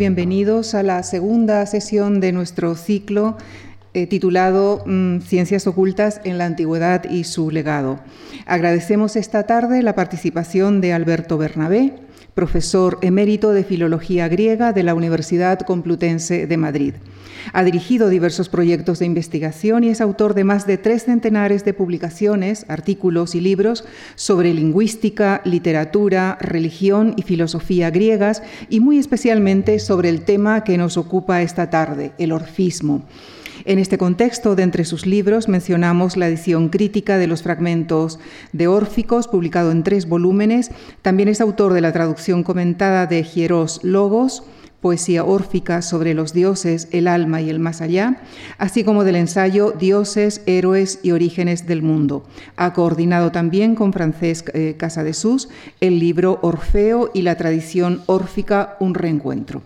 bienvenidos a la segunda sesión de nuestro ciclo eh, titulado mm, Ciencias ocultas en la antigüedad y su legado. Agradecemos esta tarde la participación de Alberto Bernabé, profesor emérito de Filología Griega de la Universidad Complutense de Madrid. Ha dirigido diversos proyectos de investigación y es autor de más de tres centenares de publicaciones, artículos y libros sobre lingüística, literatura, religión y filosofía griegas y muy especialmente sobre el tema que nos ocupa esta tarde, el orfismo. En este contexto, de entre sus libros, mencionamos la edición crítica de los fragmentos de Órficos, publicado en tres volúmenes. También es autor de la traducción comentada de Hieros Logos, poesía órfica sobre los dioses, el alma y el más allá, así como del ensayo Dioses, Héroes y Orígenes del Mundo. Ha coordinado también con Francesc eh, Casadesús el libro Orfeo y la tradición órfica, un reencuentro.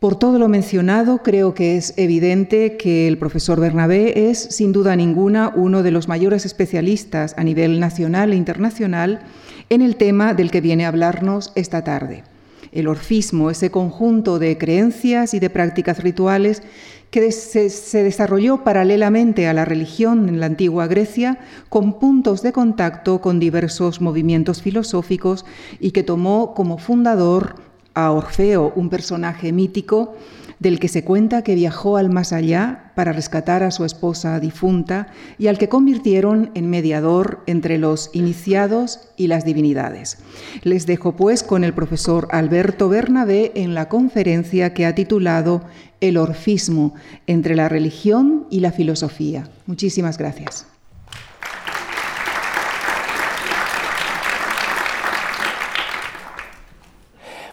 Por todo lo mencionado, creo que es evidente que el profesor Bernabé es, sin duda ninguna, uno de los mayores especialistas a nivel nacional e internacional en el tema del que viene a hablarnos esta tarde. El orfismo, ese conjunto de creencias y de prácticas rituales que se, desarrolló paralelamente a la religión en la antigua Grecia, con puntos de contacto con diversos movimientos filosóficos y que tomó como fundador a Orfeo, un personaje mítico del que se cuenta que viajó al más allá para rescatar a su esposa difunta y al que convirtieron en mediador entre los iniciados y las divinidades. Les dejo pues con el profesor Alberto Bernabé en la conferencia que ha titulado El orfismo entre la religión y la filosofía. Muchísimas gracias.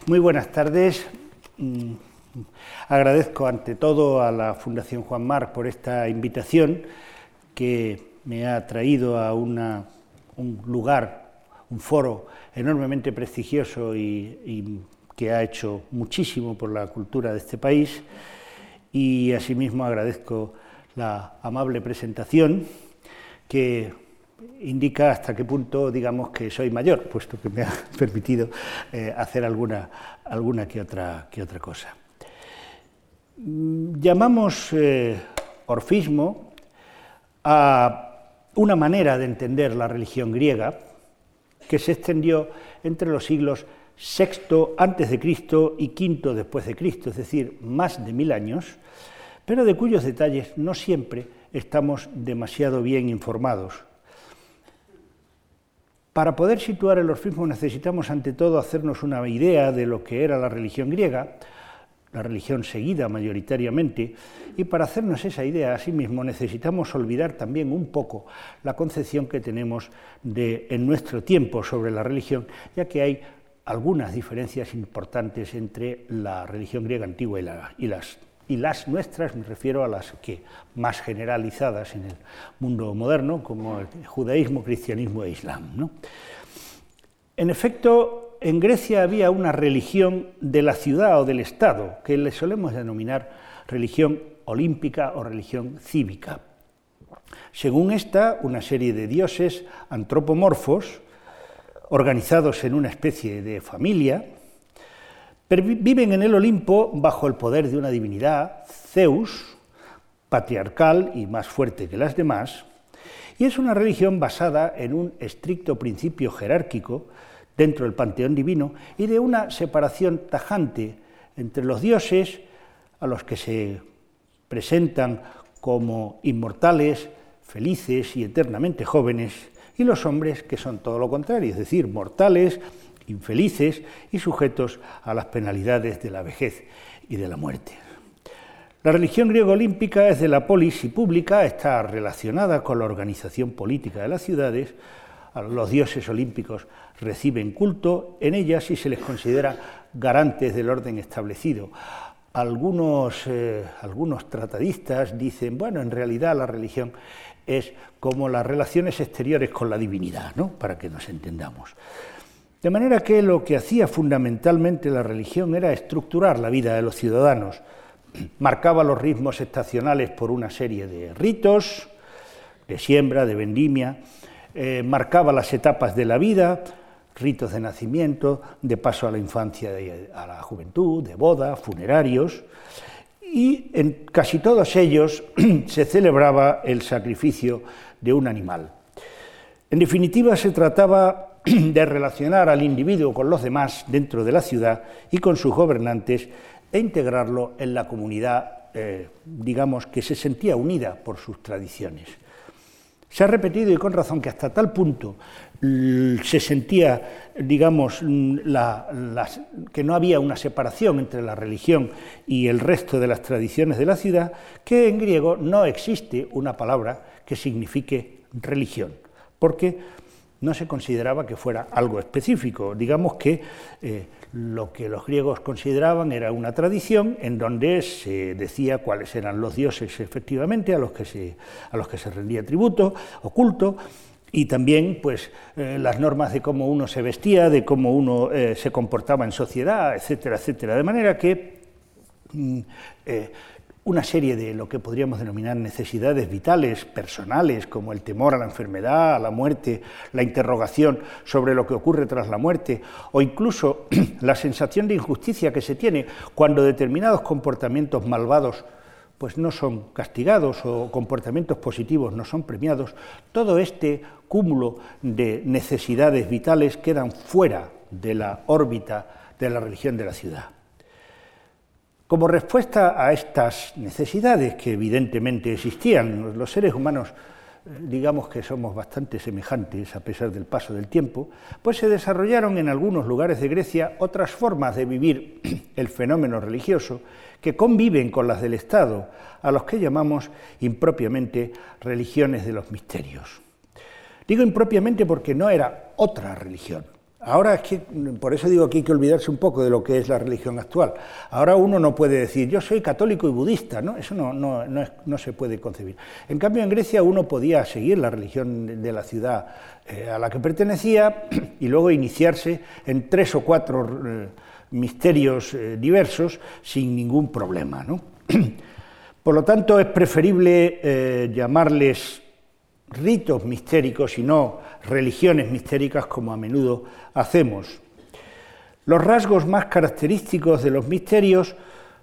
Muy buenas tardes. Mm, Agradezco ante todo a la Fundación Juan Marc por esta invitación que me ha traído a un lugar, un foro enormemente prestigioso y, que ha hecho muchísimo por la cultura de este país. Y asimismo agradezco la amable presentación que indica hasta qué punto, digamos, que soy mayor, puesto que me ha permitido eh, hacer alguna, alguna que, otra, que otra cosa. Mm, llamamos eh, orfismo a una manera de entender la religión griega que se extendió entre los siglos VI antes de Cristo y V después de Cristo, es decir, más de mil años, pero de cuyos detalles no siempre estamos demasiado bien informados. Para poder situar el orfismo necesitamos ante todo hacernos una idea de lo que era la religión griega, la religión seguida mayoritariamente, y para hacernos esa idea a sí mismo necesitamos olvidar también un poco la concepción que tenemos en nuestro tiempo sobre la religión, ya que hay algunas diferencias importantes entre la religión griega antigua y, las, y las nuestras, me refiero a las que más generalizadas en el mundo moderno, como el judaísmo, cristianismo e islam. En efecto, en Grecia había una religión de la ciudad o del Estado, que le solemos denominar religión olímpica o religión cívica. Según esta, una serie de dioses antropomorfos, organizados en una especie de familia, viven en el Olimpo bajo el poder de una divinidad, Zeus, patriarcal y más fuerte que las demás, y es una religión basada en un estricto principio jerárquico dentro del panteón divino y de una separación tajante entre los dioses, a los que se presentan como inmortales, felices y eternamente jóvenes, y los hombres que son todo lo contrario, es decir, mortales, infelices y sujetos a las penalidades de la vejez y de la muerte. La religión griego olímpica es de la polis y pública, está relacionada con la organización política de las ciudades, los dioses olímpicos reciben culto en ellas y se les considera garantes del orden establecido. Algunos, eh, algunos tratadistas dicen, bueno, en realidad la religión es como las relaciones exteriores con la divinidad, ¿no? para que nos entendamos. De manera que lo que hacía fundamentalmente la religión era estructurar la vida de los ciudadanos, marcaba los ritmos estacionales por una serie de ritos, de siembra, de vendimia, eh, marcaba las etapas de la vida, ritos de nacimiento, de paso a la infancia y a la juventud, de boda, funerarios, y en casi todos ellos se celebraba el sacrificio de un animal. En definitiva, se trataba de relacionar al individuo con los demás dentro de la ciudad y con sus gobernantes e integrarlo en la comunidad, eh, digamos, que se sentía unida por sus tradiciones. Se ha repetido y con razón que hasta tal punto se sentía, digamos, que no había una separación entre la religión y el resto de las tradiciones de la ciudad, que en griego no existe una palabra que signifique religión, porque no se consideraba que fuera algo específico. Digamos que eh, lo que los griegos consideraban era una tradición en donde se decía cuáles eran los dioses efectivamente a los que se, a los que se rendía tributo o culto, y también pues, eh, las normas de cómo uno se vestía, de cómo uno eh, se comportaba en sociedad, etcétera, etcétera. De manera que mm, una serie de lo que podríamos denominar necesidades vitales, personales, como el temor a la enfermedad, a la muerte, la interrogación sobre lo que ocurre tras la muerte, o incluso la sensación de injusticia que se tiene cuando determinados comportamientos malvados pues no son castigados o comportamientos positivos no son premiados, todo este cúmulo de necesidades vitales quedan fuera de la órbita de la religión de la ciudad. Como respuesta a estas necesidades que evidentemente existían, los seres humanos digamos que somos bastante semejantes a pesar del paso del tiempo, pues se desarrollaron en algunos lugares de Grecia otras formas de vivir el fenómeno religioso que conviven con las del Estado, a los que llamamos impropiamente religiones de los misterios. Digo impropiamente porque no era otra religión, Ahora es que, por eso digo que hay que olvidarse un poco de lo que es la religión actual. Ahora uno no puede decir, yo soy católico y budista, ¿no? Eso no, no, se puede concebir. En cambio, en Grecia uno podía seguir la religión de la ciudad eh, a la que pertenecía y luego iniciarse en tres o cuatro eh, misterios eh, diversos sin ningún problema, ¿no? Por lo tanto, es preferible llamarles ritos mistéricos y no religiones mistéricas como a menudo hacemos. Los rasgos más característicos de los misterios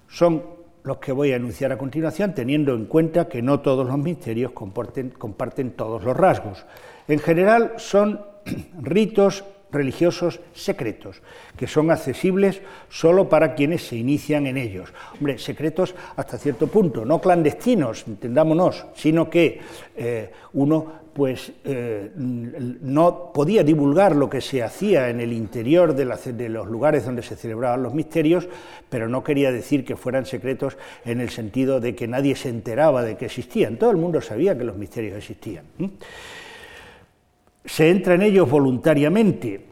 son los que voy a enunciar a continuación, teniendo en cuenta que no todos los misterios comparten todos los rasgos. En general son ritos religiosos secretos, que son accesibles solo para quienes se inician en ellos. Hombre, secretos hasta cierto punto, no clandestinos, entendámonos, sino que eh, uno pues eh, no podía divulgar lo que se hacía en el interior de, de, los lugares donde se celebraban los misterios, pero no quería decir que fueran secretos en el sentido de que nadie se enteraba de que existían. Todo el mundo sabía que los misterios existían se entra en ellos voluntariamente.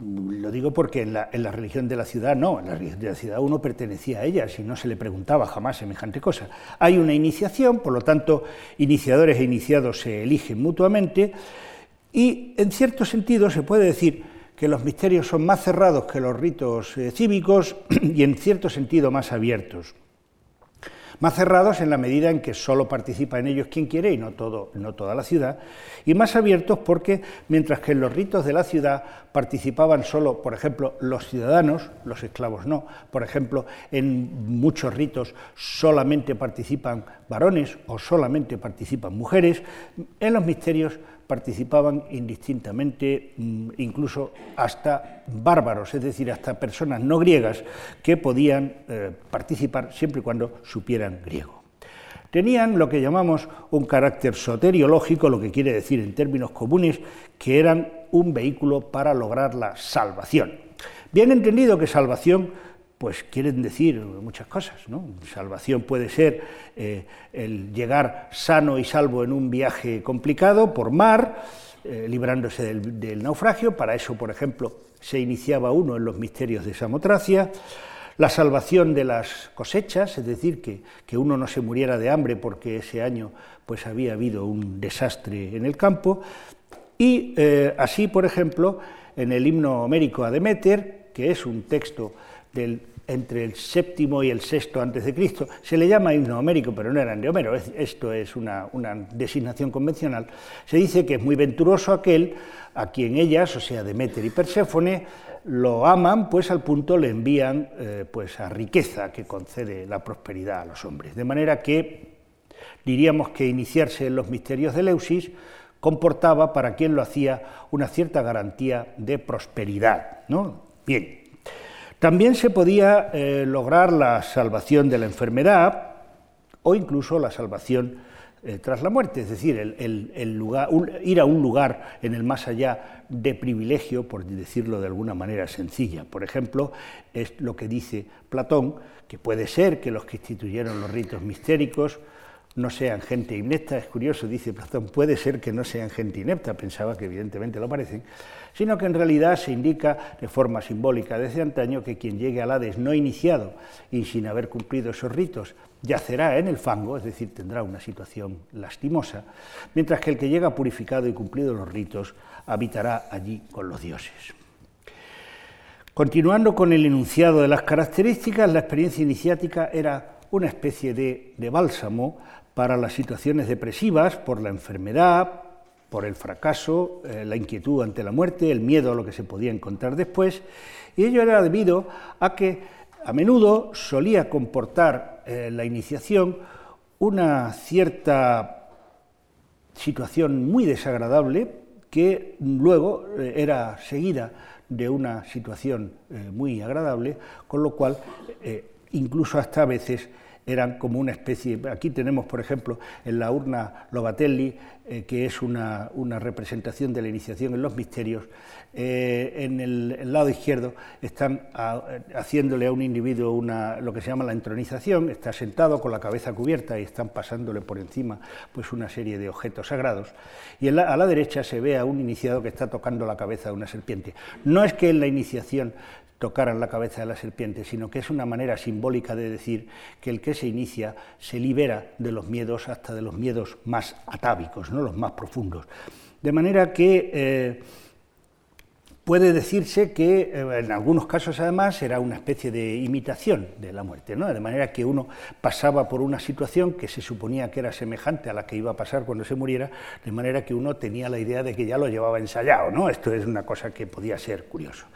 Lo digo porque en la, religión de la ciudad no, en la religión de la ciudad uno pertenecía a ella, y no se le preguntaba jamás semejante cosa. Hay una iniciación, por lo tanto, iniciadores e iniciados se eligen mutuamente, y en cierto sentido se puede decir que los misterios son más cerrados que los ritos eh, cívicos y en cierto sentido más abiertos más cerrados en la medida en que solo participa en ellos quien quiere y no, todo, no toda la ciudad, y más abiertos porque mientras que en los ritos de la ciudad participaban solo, por ejemplo, los ciudadanos, los esclavos no, por ejemplo, en muchos ritos solamente participan varones o solamente participan mujeres, en los misterios participaban indistintamente, mm, incluso hasta bárbaros, es decir, hasta personas no griegas que podían eh, participar siempre y cuando supieran griego. Tenían lo que llamamos un carácter soteriológico, lo que quiere decir en términos comunes que eran un vehículo para lograr la salvación. Bien entendido que salvación pues quieren decir muchas cosas. ¿no? Salvación puede ser eh, el llegar sano y salvo en un viaje complicado por mar, eh, librándose del, naufragio. Para eso, por ejemplo, se iniciaba uno en los misterios de Samotracia. La salvación de las cosechas, es decir, que, uno no se muriera de hambre porque ese año pues, había habido un desastre en el campo. Y eh, así, por ejemplo, en el himno homérico a Demeter, que es un texto del entre el séptimo y el sexto antes de Cristo. Se le llama himno homérico, pero no eran de Homero, esto es una, designación convencional. Se dice que es muy venturoso aquel a quien ellas, o sea, Demeter y Perséfone, lo aman, pues al punto le envían eh, pues a riqueza que concede la prosperidad a los hombres. De manera que diríamos que iniciarse en los misterios de Leusis comportaba para quien lo hacía una cierta garantía de prosperidad. ¿no? Bien, también se podía eh, lograr la salvación de la enfermedad o incluso la salvación eh, tras la muerte, es decir, el, ir a un lugar en el más allá de privilegio, por decirlo de alguna manera sencilla. Por ejemplo, es lo que dice Platón, que puede ser que los que instituyeron los ritos mistéricos no sean gente inepta, es curioso, dice Platón, puede ser que no sean gente inepta, pensaba que evidentemente lo parecen, sino que en realidad se indica de forma simbólica desde antaño que quien llegue al Hades no iniciado y sin haber cumplido esos ritos yacerá en el fango, es decir, tendrá una situación lastimosa, mientras que el que llega purificado y cumplido los ritos habitará allí con los dioses. Continuando con el enunciado de las características, la experiencia iniciática era una especie de, de bálsamo para las situaciones depresivas por la enfermedad, por el fracaso, eh, la inquietud ante la muerte, el miedo a lo que se podía encontrar después, y ello era debido a que a menudo solía comportar eh, la iniciación una cierta situación muy desagradable que luego eh, era seguida de una situación muy agradable, con lo cual incluso hasta a veces eran como una especie, aquí tenemos por ejemplo en la urna Lobatelli, eh, que es una, representación de la iniciación en los misterios, eh, en el, lado izquierdo están haciéndole a un individuo una, lo que se llama la entronización, está sentado con la cabeza cubierta y están pasándole por encima pues una serie de objetos sagrados, y a la derecha se ve a un iniciado que está tocando la cabeza de una serpiente. No es que en la iniciación tocaran la cabeza de la serpiente, sino que es una manera simbólica de decir que el que se inicia se libera de los miedos hasta de los miedos más atávicos, ¿no? los más profundos. De manera que eh, puede decirse que eh, en algunos casos además era una especie de imitación de la muerte, ¿no? de manera que uno pasaba por una situación que se suponía que era semejante a la que iba a pasar cuando se muriera, de manera que uno tenía la idea de que ya lo llevaba ensayado. ¿no? Esto es una cosa que podía ser curioso.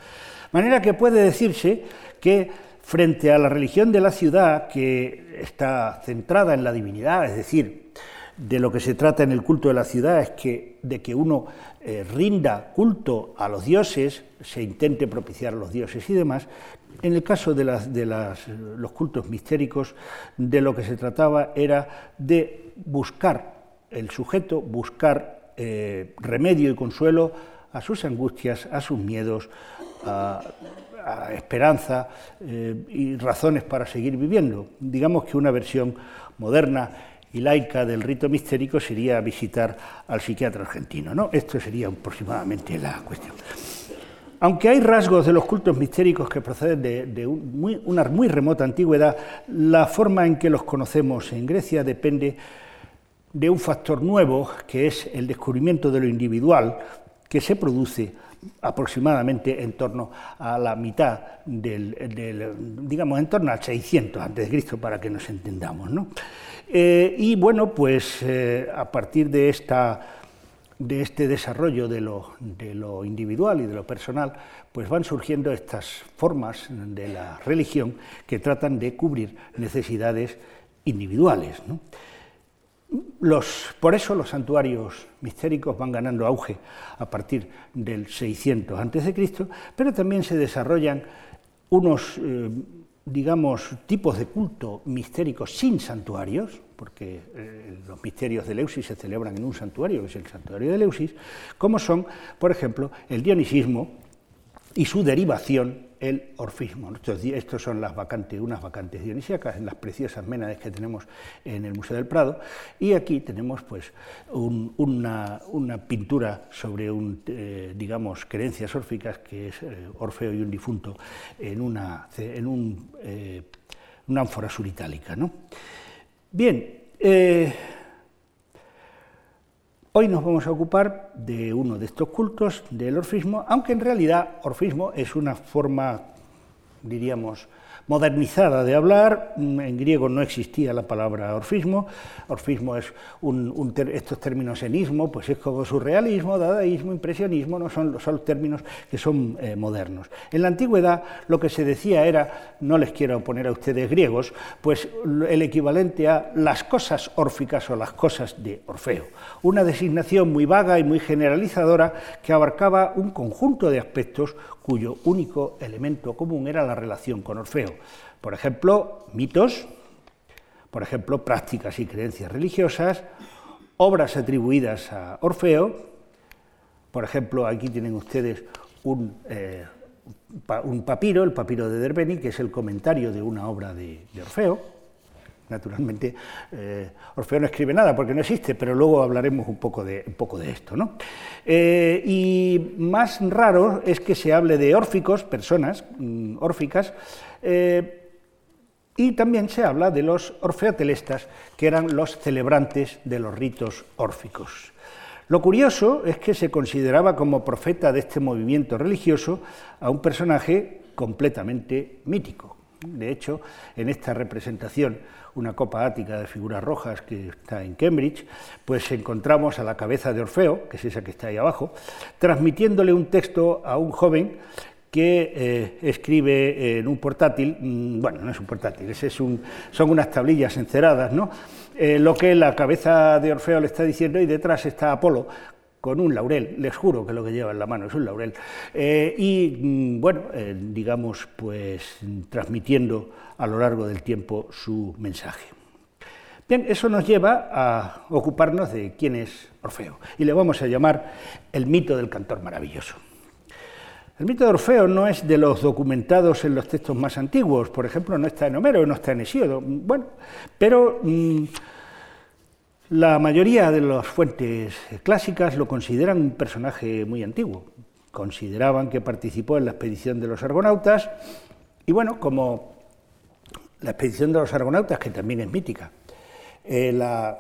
De manera que puede decirse que frente a la religión de la ciudad, que está centrada en la divinidad, es decir, de lo que se trata en el culto de la ciudad es que, de que uno eh, rinda culto a los dioses, se intente propiciar a los dioses y demás. En el caso de, los cultos mistéricos, de lo que se trataba era de buscar el sujeto, buscar eh, remedio y consuelo a sus angustias, a sus miedos, a, esperanza eh, y razones para seguir viviendo. Digamos que una versión moderna y laica del rito mistérico sería visitar al psiquiatra argentino. ¿no? Esto sería aproximadamente la cuestión. Aunque hay rasgos de los cultos mistéricos que proceden de, una muy remota antigüedad, la forma en que los conocemos en Grecia depende de un factor nuevo, que es el descubrimiento de lo individual, que se produce aproximadamente en torno a la mitad del, digamos, en torno al 600 a.C., para que nos entendamos. ¿no? Eh, y bueno, pues eh, a partir de, esta, de este desarrollo de lo, de lo, individual y de lo personal, pues van surgiendo estas formas de la religión que tratan de cubrir necesidades individuales. ¿no? Por eso los santuarios mistéricos van ganando auge a partir del 600 a.C., pero también se desarrollan unos, eh, digamos, tipos de culto mistéricos sin santuarios, porque eh, los misterios de Leusis se celebran en un santuario, que es el santuario de Leusis, como son, por ejemplo, el dionisismo y su derivación el orfismo. Estos, son unas vacantes dionisíacas en las preciosas ménades que tenemos en el Museo del Prado. Y aquí tenemos pues, una, pintura sobre, un, eh, digamos, creencias órficas, que es eh, Orfeo y un difunto, en una, en un, eh, una ánfora suritálica. ¿no? Bien, Hoy nos vamos a ocupar de uno de estos cultos, del orfismo, aunque en realidad orfismo es una forma, diríamos, modernizada de hablar. Mm, en griego no existía la palabra orfismo. Orfismo es un, estos términos enismo, pues es como surrealismo, dadaísmo, impresionismo, no son, son términos que son eh, modernos. En la antigüedad lo que se decía era, no les quiero poner a ustedes griegos, pues el equivalente a las cosas órficas o las cosas de Orfeo. Una designación muy vaga y muy generalizadora que abarcaba un conjunto de aspectos cuyo único elemento común era la relación con Orfeo. Por ejemplo, mitos, por ejemplo, prácticas y creencias religiosas, obras atribuidas a Orfeo, por ejemplo, aquí tienen ustedes un, eh, un papiro, el papiro de Derbeni, que es el comentario de una obra de, Orfeo. Naturalmente, eh, Orfeo no escribe nada porque no existe, pero luego hablaremos un poco de, un poco de esto. ¿no? Eh, y más raro es que se hable de órficos, personas mm, órficas, eh, y también se habla de los orfeotelestas, que eran los celebrantes de los ritos órficos. Lo curioso es que se consideraba como profeta de este movimiento religioso a un personaje completamente mítico. De hecho, en esta representación una copa ática de figuras rojas que está en Cambridge, pues encontramos a la cabeza de Orfeo, que es esa que está ahí abajo, transmitiéndole un texto a un joven que eh, escribe en un portátil, mm, bueno, no es un portátil, son unas tablillas enceradas, ¿no? Eh, lo que la cabeza de Orfeo le está diciendo y detrás está Apolo con un laurel, les juro que lo que lleva en la mano es un laurel, eh, y mm, bueno, digamos, pues transmitiendo a lo largo del tiempo su mensaje. Bien, eso nos lleva a ocuparnos de quién es Orfeo, y le vamos a llamar el mito del cantor maravilloso. El mito de Orfeo no es de los documentados en los textos más antiguos, por ejemplo, no está en Homero, no está en Hesíodo, bueno, pero mm, la mayoría de las fuentes clásicas lo consideran un personaje muy antiguo. Consideraban que participó en la expedición de los argonautas y bueno, como la expedición de los argonautas, que también es mítica, eh, la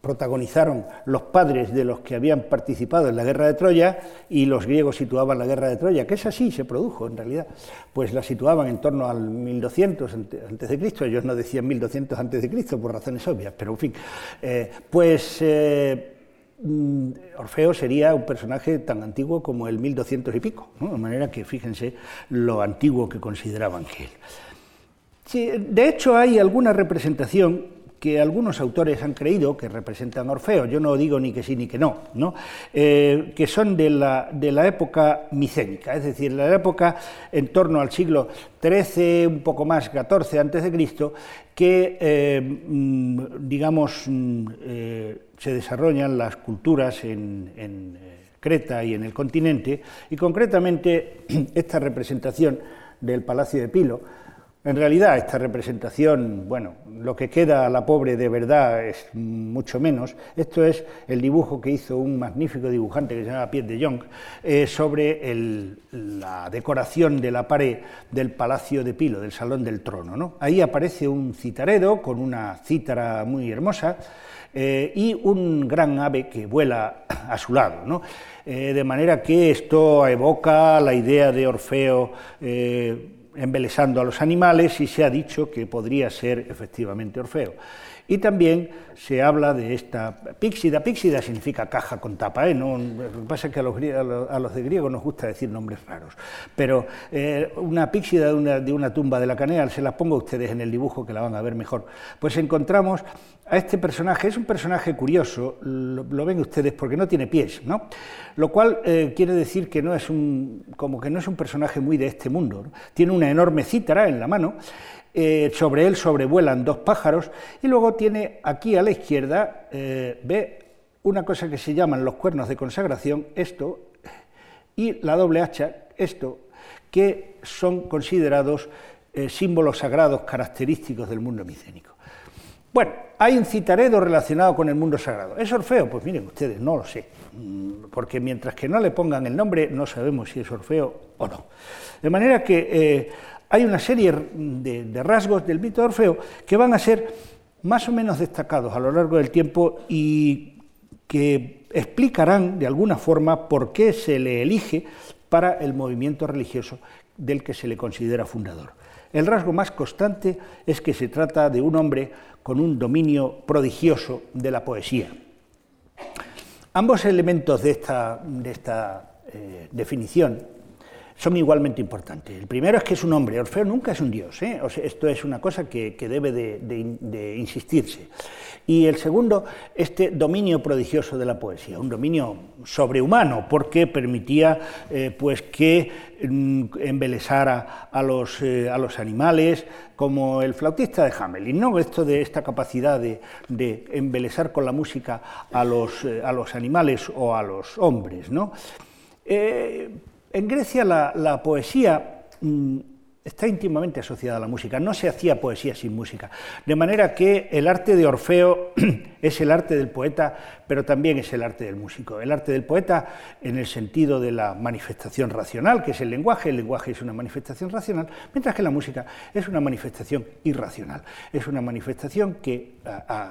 protagonizaron los padres de los que habían participado en la guerra de Troya y los griegos situaban la guerra de Troya, que es así, se produjo en realidad, pues la situaban en torno al 1200 antes de Cristo, ellos no decían 1200 antes de Cristo por razones obvias, pero en fin, eh, pues eh, mm, Orfeo sería un personaje tan antiguo como el 1200 y pico, de manera que fíjense lo antiguo que consideraban que él. de hecho hay alguna representación que algunos autores han creído que representan Orfeo, yo no digo ni que sí ni que no, ¿no? Eh, que son de la, de la, época micénica, es decir, la época en torno al siglo XIII, un poco más, XIV Cristo, que, eh, mm, digamos, mm, eh, se desarrollan las culturas en, en Creta y en el continente, y concretamente esta representación del Palacio de Pilo, en realidad, esta representación, bueno, lo que queda a la pobre de verdad es mucho menos. Esto es el dibujo que hizo un magnífico dibujante que se llama Pierre de Jong eh, sobre la decoración de la pared del Palacio de Pilo, del Salón del Trono. ¿no? Ahí aparece un citaredo con una cítara muy hermosa eh, y un gran ave que vuela a su lado. ¿no? Eh, de manera que esto evoca la idea de Orfeo embelesando a los animales y se ha dicho que podría ser efectivamente Orfeo. Y también se habla de esta píxida. Píxida significa caja con tapa. ¿eh? No, lo que pasa es que a los, a los, de griego nos gusta decir nombres raros. Pero eh, una píxida de una, de una, tumba de la Caneal, se las pongo a ustedes en el dibujo que la van a ver mejor. Pues encontramos a este personaje. Es un personaje curioso, lo, ven ustedes, porque no tiene pies, ¿no? Lo cual eh, quiere decir que no es un, como que no es un personaje muy de este mundo. Tiene una enorme cítara en la mano eh, sobre él sobrevuelan dos pájaros y luego tiene aquí a la izquierda, eh, ve una cosa que se llaman los cuernos de consagración, esto, y la doble hacha, esto, que son considerados eh, símbolos sagrados característicos del mundo micénico. Bueno, hay un citaredo relacionado con el mundo sagrado. ¿Es Orfeo? Pues miren ustedes, no lo sé, mm, porque mientras que no le pongan el nombre no sabemos si es Orfeo o no. De manera que hay una serie de, rasgos del mito de Orfeo que van a ser más o menos destacados a lo largo del tiempo y que explicarán de alguna forma por qué se le elige para el movimiento religioso del que se le considera fundador. el rasgo más constante es que se trata de un hombre con un dominio prodigioso de la poesía. Ambos elementos de esta, eh, definición son igualmente importantes. El primero es que es un hombre, Orfeo nunca es un dios, ¿eh? esto es una cosa que, debe de, insistirse. Y el segundo, este dominio prodigioso de la poesía, un dominio sobrehumano, porque permitía eh, pues que mm, embelesara a los, eh, a los, animales, como el flautista de Hamelin, ¿no? esto de esta capacidad de, embelesar con la música a los, a los animales o a los hombres. ¿no? En Grecia la, poesía mm, está íntimamente asociada a la música, no se hacía poesía sin música, de manera que el arte de Orfeo es el arte del poeta, pero también es el arte del músico. El arte del poeta en el sentido de la manifestación racional, que es el lenguaje, el lenguaje es una manifestación racional, mientras que la música es una manifestación irracional, es una manifestación que,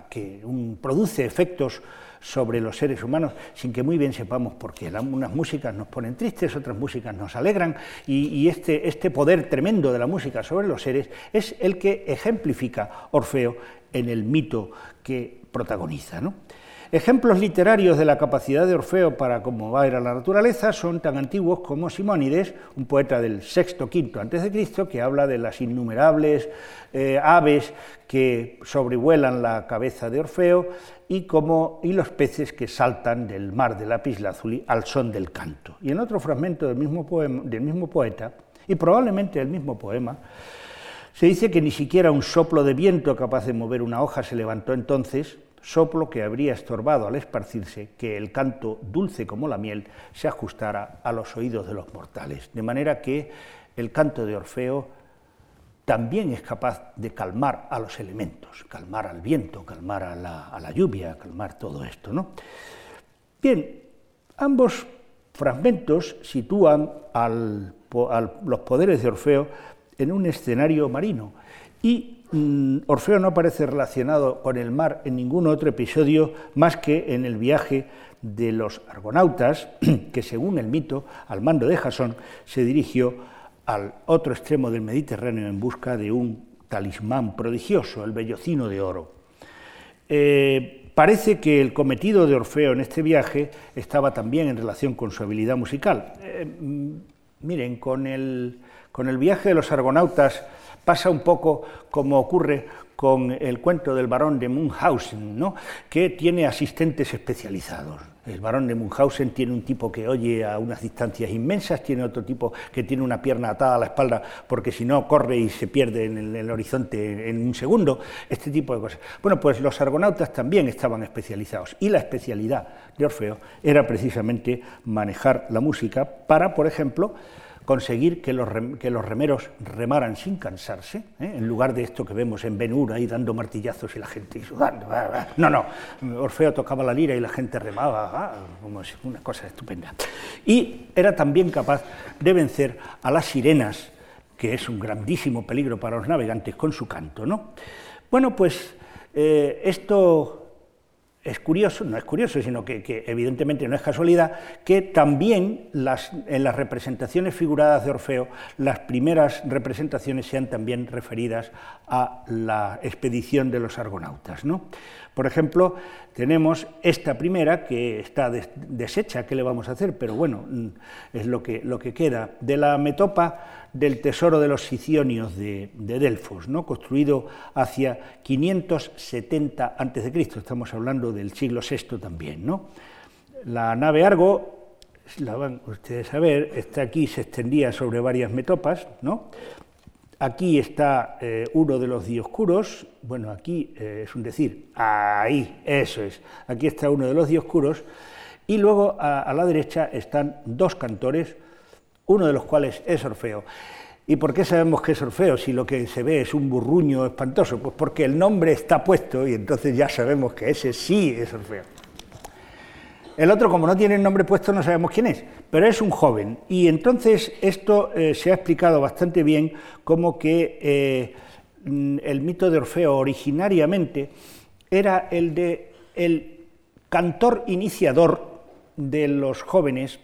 que produce efectos sobre los seres humanos sin que muy bien sepamos por qué. Unas músicas nos ponen tristes, otras músicas nos alegran y, este, este poder tremendo de la música sobre los seres es el que ejemplifica Orfeo en el mito que protagoniza. Ejemplos literarios de la capacidad de Orfeo para conmover a la naturaleza son tan antiguos como Simónides, un poeta del sexto quinto antes de Cristo, que habla de las innumerables eh, aves que sobrevuelan la cabeza de Orfeo y, como, y los peces que saltan del mar de lapislázuli al son del canto. Y en otro fragmento del mismo, del mismo poeta, y probablemente del mismo poema, se dice que ni siquiera un soplo de viento capaz de mover una hoja se levantó entonces, soplo que habría estorbado al esparcirse que el canto dulce como la miel se ajustara a los oídos de los mortales. De manera que el canto de Orfeo también es capaz de calmar a los elementos, calmar al viento, calmar a la, lluvia, calmar todo esto. ¿no? Bien, ambos fragmentos sitúan a los poderes de Orfeo en un escenario marino y Orfeo no aparece relacionado con el mar en ningún otro episodio más que en el viaje de los argonautas, que según el mito, al mando de Jasón, se dirigió al otro extremo del Mediterráneo en busca de un talismán prodigioso, el vellocino de oro. Eh, parece que el cometido de Orfeo en este viaje estaba también en relación con su habilidad musical. Eh, mm, miren, con el, con el viaje de los argonautas, Pasa un poco como ocurre con el cuento del barón de Munchausen, ¿no? que tiene asistentes especializados. El barón de Munchausen tiene un tipo que oye a unas distancias inmensas, tiene otro tipo que tiene una pierna atada a la espalda porque si no corre y se pierde en el, horizonte en un segundo, este tipo de cosas. Bueno, pues los argonautas también estaban especializados y la especialidad de Orfeo era precisamente manejar la música para, por ejemplo, conseguir que los, que los remeros remaran sin cansarse, ¿eh? en lugar de esto que vemos en Benur ahí dando martillazos y la gente sudando. No, no, Orfeo tocaba la lira y la gente remaba, ah, una cosa estupenda. Y era también capaz de vencer a las sirenas, que es un grandísimo peligro para los navegantes con su canto. ¿no? Bueno, pues eh, esto es curioso, no es curioso, sino que, evidentemente no es casualidad, que también en las representaciones figuradas de Orfeo, las primeras representaciones sean también referidas a la expedición de los argonautas. ¿no? Por ejemplo, tenemos esta primera que está deshecha, ¿qué le vamos a hacer? Pero bueno, mm, es lo que, lo que queda, de la metopa del tesoro de los sicionios de, Delfos, ¿no? construido hacia 570 a.C., estamos hablando del siglo VI también. ¿no? La nave Argo, la van ustedes a ver, está aquí, se extendía sobre varias metopas, ¿no? Aquí está eh, uno de los dioscuros, bueno, aquí eh, es un decir, ahí, eso es, aquí está uno de los dioscuros, y luego a, la derecha están dos cantores, uno de los cuales es Orfeo. ¿Y por qué sabemos que es Orfeo si lo que se ve es un burruño espantoso? Pues porque el nombre está puesto y entonces ya sabemos que ese sí es Orfeo. El otro, como no tiene el nombre puesto, no sabemos quién es, pero es un joven. Y entonces esto eh, se ha explicado bastante bien como que eh, el mito de Orfeo originariamente era el de el cantor iniciador de los jóvenes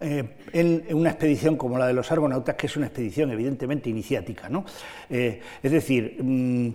en una expedición como la de los argonautas, que es una expedición evidentemente iniciática. ¿no? es decir, mm,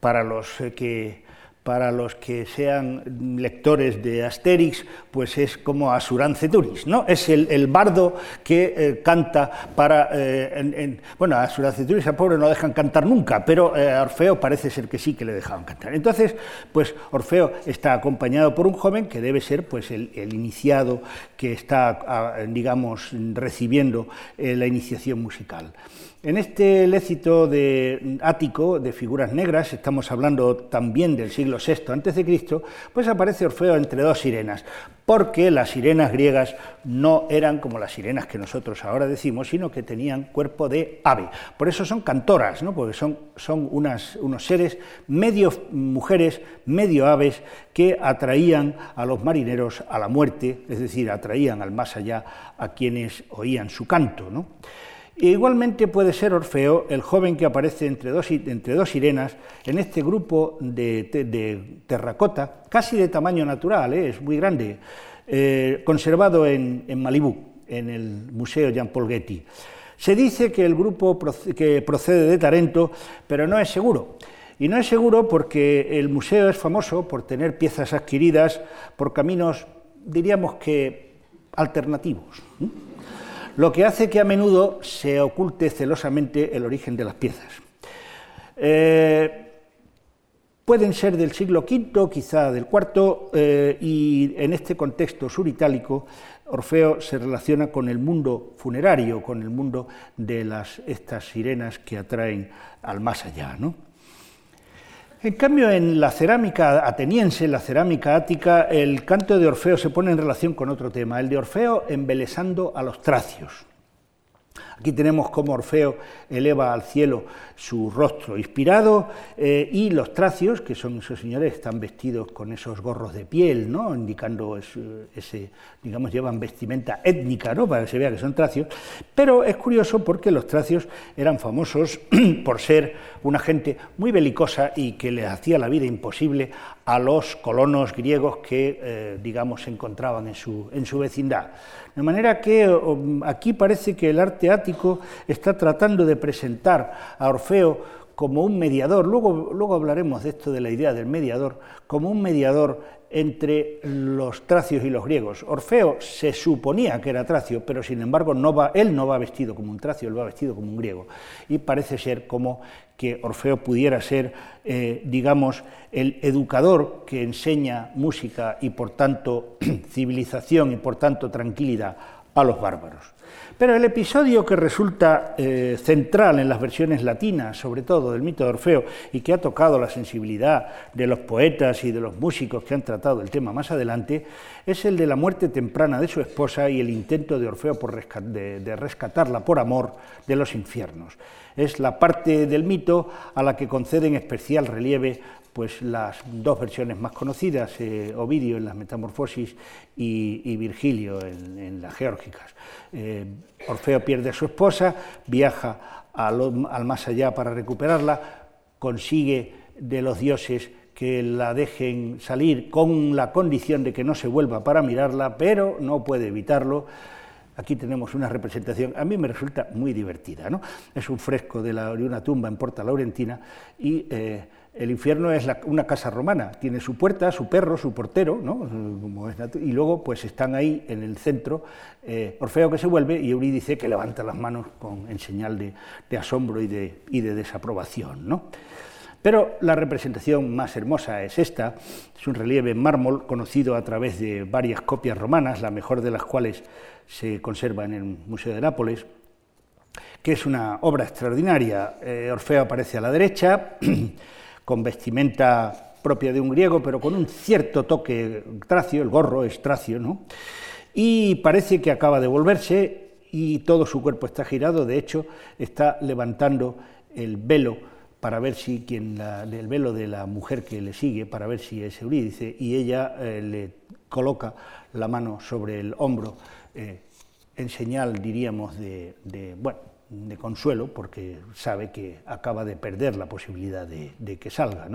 para los que para los que sean lectores de Asterix, pues es como Asuranceturis, ¿no? Es el, bardo que eh, canta para... Eh, bueno, a Asuranceturis al pobre no dejan cantar nunca, pero eh, a Orfeo parece ser que sí que le dejaban cantar. Entonces, pues Orfeo está acompañado por un joven que debe ser pues el, el iniciado que está, digamos, recibiendo la iniciación musical. En este lécito de ático de figuras negras, estamos hablando también del siglo VI a.C., pues aparece Orfeo entre dos sirenas, porque las sirenas griegas no eran como las sirenas que nosotros ahora decimos, sino que tenían cuerpo de ave. Por eso son cantoras, ¿no? porque son, son unos seres medio mujeres, medio aves, que atraían a los marineros a la muerte, es decir, atraían al más allá a quienes oían su canto. ¿no? Igualmente puede ser Orfeo el joven que aparece entre dos, entre dos sirenas en este grupo de, terracota, casi de tamaño natural, ¿eh? es muy grande, eh, conservado en, en, Malibú, en el Museo Jean Paul Getty. Se dice que el grupo que procede de Tarento, pero no es seguro. Y no es seguro porque el museo es famoso por tener piezas adquiridas por caminos, diríamos que, alternativos lo que hace que a menudo se oculte celosamente el origen de las piezas. Eh, pueden ser del siglo V, quizá del IV, eh, y en este contexto suritálico Orfeo se relaciona con el mundo funerario, con el mundo de estas sirenas que atraen al más allá. ¿no? En cambio, en la cerámica ateniense, la cerámica ática, el canto de Orfeo se pone en relación con otro tema, el de Orfeo embelesando a los tracios. Aquí tenemos cómo Orfeo eleva al cielo su rostro inspirado eh, y los tracios, que son esos señores, están vestidos con esos gorros de piel, ¿no? indicando ese, digamos, llevan vestimenta étnica, ¿no? para que se vea que son tracios. Pero es curioso porque los tracios eran famosos por ser una gente muy belicosa y que les hacía la vida imposible a los colonos griegos que, eh, digamos, se encontraban en su, en su vecindad. De manera que aquí parece que el arte ático está tratando de presentar a Orfeo como un mediador, luego, luego hablaremos de esto de la idea del mediador, como un mediador entre los tracios y los griegos. Orfeo se suponía que era tracio, pero sin embargo él no va vestido como un tracio, él va vestido como un griego. Y parece ser como que Orfeo pudiera ser, eh, digamos, el educador que enseña música y por tanto civilización y por tanto tranquilidad a los bárbaros. Pero el episodio que resulta eh, central en las versiones latinas, sobre todo del mito de Orfeo, y que ha tocado la sensibilidad de los poetas y de los músicos que han tratado el tema más adelante, es el de la muerte temprana de su esposa y el intento de Orfeo por de rescatarla por amor de los infiernos. Es la parte del mito a la que conceden especial relieve pues las dos versiones más conocidas, eh, Ovidio en las Metamorfosis y, Virgilio en, las Geórgicas. Eh, Orfeo pierde a su esposa, viaja al, más allá para recuperarla, consigue de los dioses que la dejen salir con la condición de que no se vuelva para mirarla, pero no puede evitarlo. Aquí tenemos una representación, a mí me resulta muy divertida. ¿no? Es un fresco de, la, una tumba en Porta Laurentina y eh, el infierno es una casa romana, tiene su puerta, su perro, su portero, ¿no? y luego pues están ahí en el centro eh, Orfeo que se vuelve y Eurídice que levanta las manos con, en señal de, asombro y de, desaprobación. ¿no? Pero la representación más hermosa es esta, es un relieve en mármol conocido a través de varias copias romanas, la mejor de las cuales se conserva en el Museo de Nápoles, que es una obra extraordinaria. Eh, Orfeo aparece a la derecha, con vestimenta propia de un griego, pero con un cierto toque tracio, el gorro es tracio, ¿no? Y parece que acaba de volverse y todo su cuerpo está girado, de hecho, está levantando el velo para ver si quien el velo de la mujer que le sigue, para ver si es Eurídice, y ella eh, le coloca la mano sobre el hombro eh, en señal, diríamos, de, bueno, de consuelo porque sabe que acaba de perder la posibilidad de, que salga.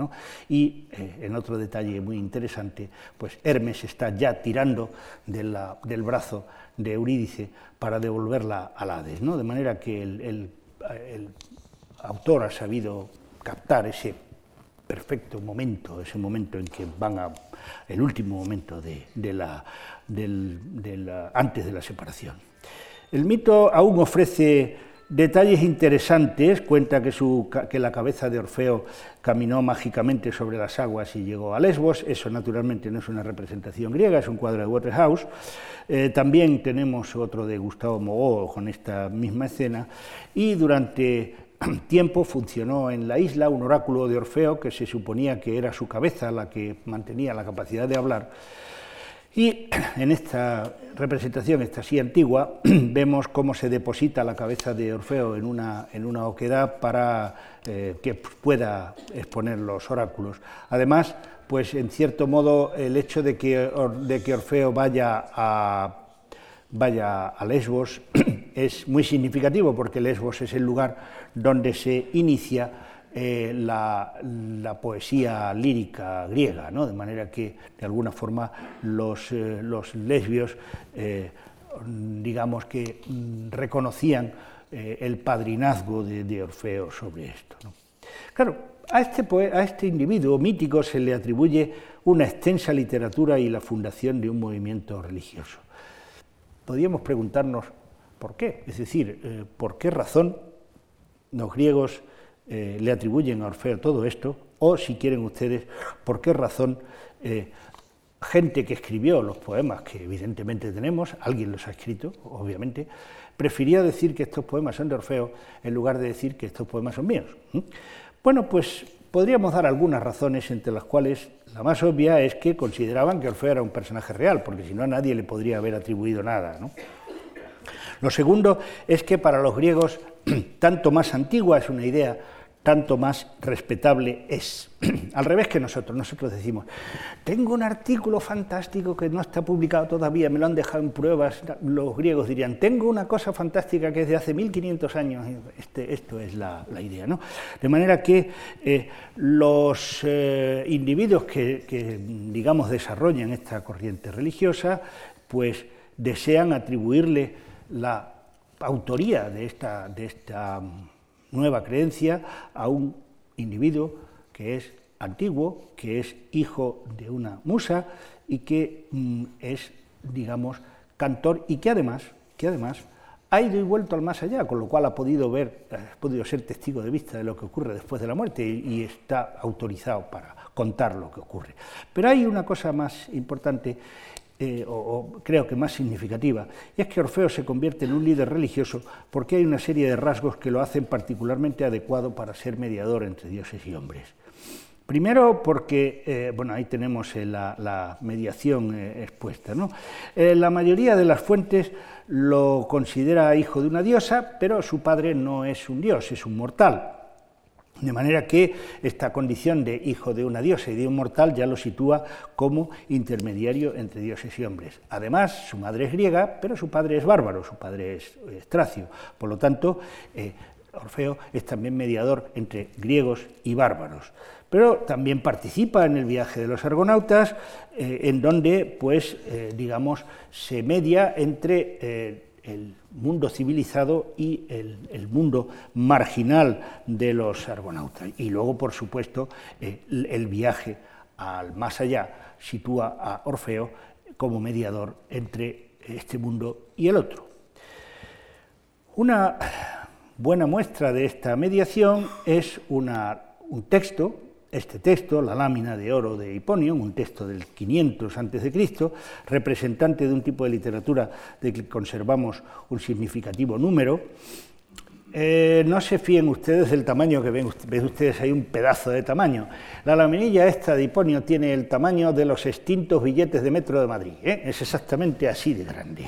Y eh, en otro detalle muy interesante, pues Hermes está ya tirando del brazo de Eurídice para devolverla al Hades, ¿no? de manera que el, autor ha sabido captar ese perfecto momento, ese momento en que van a el último momento de, la, antes de la separación. El mito aún ofrece detalles interesantes, cuenta que, la cabeza de Orfeo caminó mágicamente sobre las aguas y llegó a Lesbos, eso naturalmente no es una representación griega, es un cuadro de Waterhouse. Eh, también tenemos otro de Gustavo Mogó con esta misma escena, y durante tiempo funcionó en la isla un oráculo de Orfeo que se suponía que era su cabeza la que mantenía la capacidad de hablar. Y en esta representación, esta así antigua, vemos cómo se deposita la cabeza de Orfeo en una, en una oquedad para eh, que pueda exponer los oráculos. Además, pues en cierto modo el hecho de que, de que Orfeo vaya a vaya a Lesbos es muy significativo porque Lesbos es el lugar donde se inicia eh, la, poesía lírica griega, ¿no? de manera que de alguna forma los, eh, lesbios, eh, digamos que mm, reconocían el padrinazgo de, Orfeo sobre esto. Claro, a este, a este individuo mítico se le atribuye una extensa literatura y la fundación de un movimiento religioso podríamos preguntarnos por qué, es decir, por qué razón los griegos eh, le atribuyen a Orfeo todo esto, o si quieren ustedes, por qué razón eh, gente que escribió los poemas que evidentemente tenemos, alguien los ha escrito, obviamente, prefería decir que estos poemas son de Orfeo en lugar de decir que estos poemas son míos. Bueno, pues podríamos dar algunas razones entre las cuales la más obvia es que consideraban que Orfeo era un personaje real, porque si no a nadie le podría haber atribuido nada. Lo segundo es que para los griegos, tanto más antigua es una idea tanto más respetable es. Al revés que nosotros, nosotros decimos, tengo un artículo fantástico que no está publicado todavía, me lo han dejado en pruebas, los griegos dirían, tengo una cosa fantástica que es de hace 1500 años, este, esto es la, idea. ¿no? De manera que eh, los eh, individuos que, que, digamos, desarrollan esta corriente religiosa, pues desean atribuirle la autoría de esta... De esta nueva creencia a un individuo que es antiguo, que es hijo de una musa y que mm, es, digamos, cantor y que además, que además ha ido y vuelto al más allá, con lo cual ha podido ver, ha podido ser testigo de vista de lo que ocurre después de la muerte y está autorizado para contar lo que ocurre. Pero hay una cosa más importante eh, o, creo que más significativa, y es que Orfeo se convierte en un líder religioso porque hay una serie de rasgos que lo hacen particularmente adecuado para ser mediador entre dioses y hombres. Primero porque, eh, bueno, ahí tenemos eh, la, mediación expuesta. ¿no? la mayoría de las fuentes lo considera hijo de una diosa, pero su padre no es un dios, es un mortal. De manera que esta condición de hijo de una diosa y de un mortal ya lo sitúa como intermediario entre dioses y hombres. Además, su madre es griega, pero su padre es bárbaro, su padre es, tracio. Por lo tanto, eh, Orfeo es también mediador entre griegos y bárbaros. Pero también participa en el viaje de los argonautas, eh, en donde, pues, eh, digamos, se media entre el mundo civilizado y el, mundo marginal de los argonautas. Y luego, por supuesto, el, viaje al más allá sitúa a Orfeo como mediador entre este mundo y el otro. Una buena muestra de esta mediación es un texto este texto, la lámina de oro de Hiponio, un texto del 500 a.C., representante de un tipo de literatura de que conservamos un significativo número, eh, no se fíen ustedes del tamaño que ven, ustedes, hay un pedazo de tamaño. La laminilla esta de Hiponio tiene el tamaño de los extintos billetes de metro de Madrid, ¿eh? es exactamente así de grande.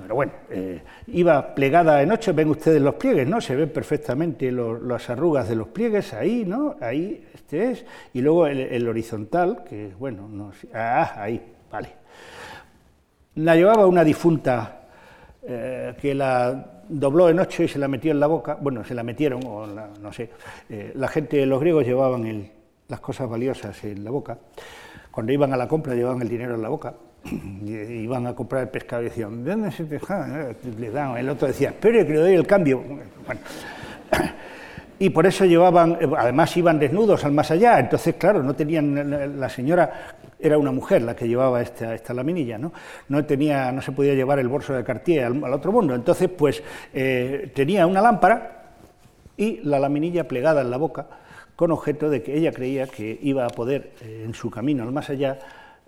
Pero bueno, eh, iba plegada en ocho, ven ustedes los pliegues, ¿no? Se ven perfectamente las arrugas de los pliegues ahí, ¿no? Ahí este es, y luego el, horizontal, que bueno, no, ah, ahí, vale. La llevaba una difunta eh, que la dobló en ocho y se la metió en la boca, bueno, se la metieron, o no sé, eh, la gente, los griegos llevaban las cosas valiosas en la boca, cuando iban a la compra llevaban el dinero en la boca, iban a comprar el pescado y decían, ¿de dónde se pescado? Le dan, el otro decía, espere que le doy el cambio. Y por eso llevaban, además iban desnudos al más allá, entonces claro, no tenían, la señora era una mujer la que llevaba esta, esta laminilla, ¿no? No, tenía, no se podía llevar el bolso de Cartier al, otro mundo, entonces pues eh, tenía una lámpara y la laminilla plegada en la boca con objeto de que ella creía que iba a poder eh, en su camino al más allá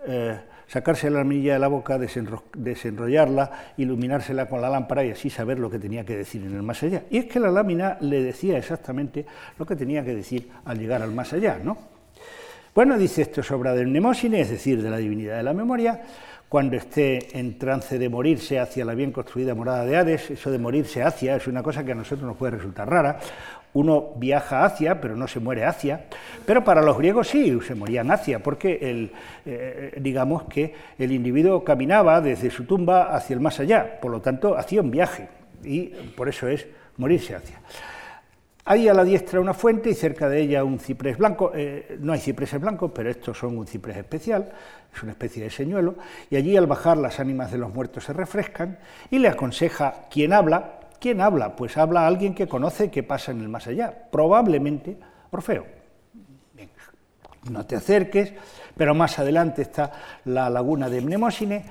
eh, sacarse la laminilla de la boca, desenrollarla, iluminársela con la lámpara y así saber lo que tenía que decir en el más allá. Y es que la lámina le decía exactamente lo que tenía que decir al llegar al más allá, ¿no? Bueno, dice esto es obra del Mnemósine, es decir, de la divinidad de la memoria, cuando esté en trance de morirse hacia la bien construida morada de Hades, eso de morirse hacia es una cosa que a nosotros nos puede resultar rara, uno viaja hacia, pero no se muere hacia. Pero para los griegos sí, se morían hacia, porque el, eh, digamos que el individuo caminaba desde su tumba hacia el más allá, por lo tanto hacía un viaje, y por eso es morirse hacia. Hay a la diestra una fuente y cerca de ella un ciprés blanco. Eh, no hay cipreses blancos, pero estos son un ciprés especial, es una especie de señuelo. Y allí al bajar las ánimas de los muertos se refrescan y le aconseja quien habla, ¿Quién habla? Pues habla alguien que conoce qué pasa en el más allá, probablemente Orfeo. no te acerques, pero más adelante está la laguna de Mnemósine,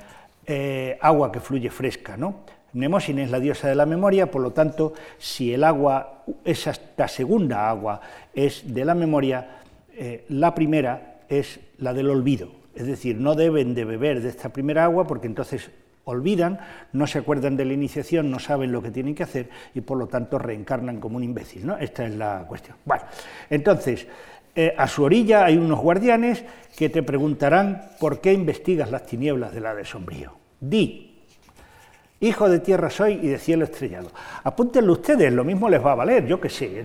eh, agua que fluye fresca, ¿no? Mnemósine es la diosa de la memoria, por lo tanto, si el agua, esta segunda agua es de la memoria, eh, la primera es la del olvido. Es decir, no deben de beber de esta primera agua porque entonces olvidan, no se acuerdan de la iniciación, no saben lo que tienen que hacer y por lo tanto reencarnan como un imbécil. ¿no? Esta es la cuestión. Bueno, entonces, eh, a su orilla hay unos guardianes que te preguntarán por qué investigas las tinieblas del Hades sombrío. Di, Hijo de tierra soy y de cielo estrellado. Apúntenlo ustedes, lo mismo les va a valer, yo qué sé.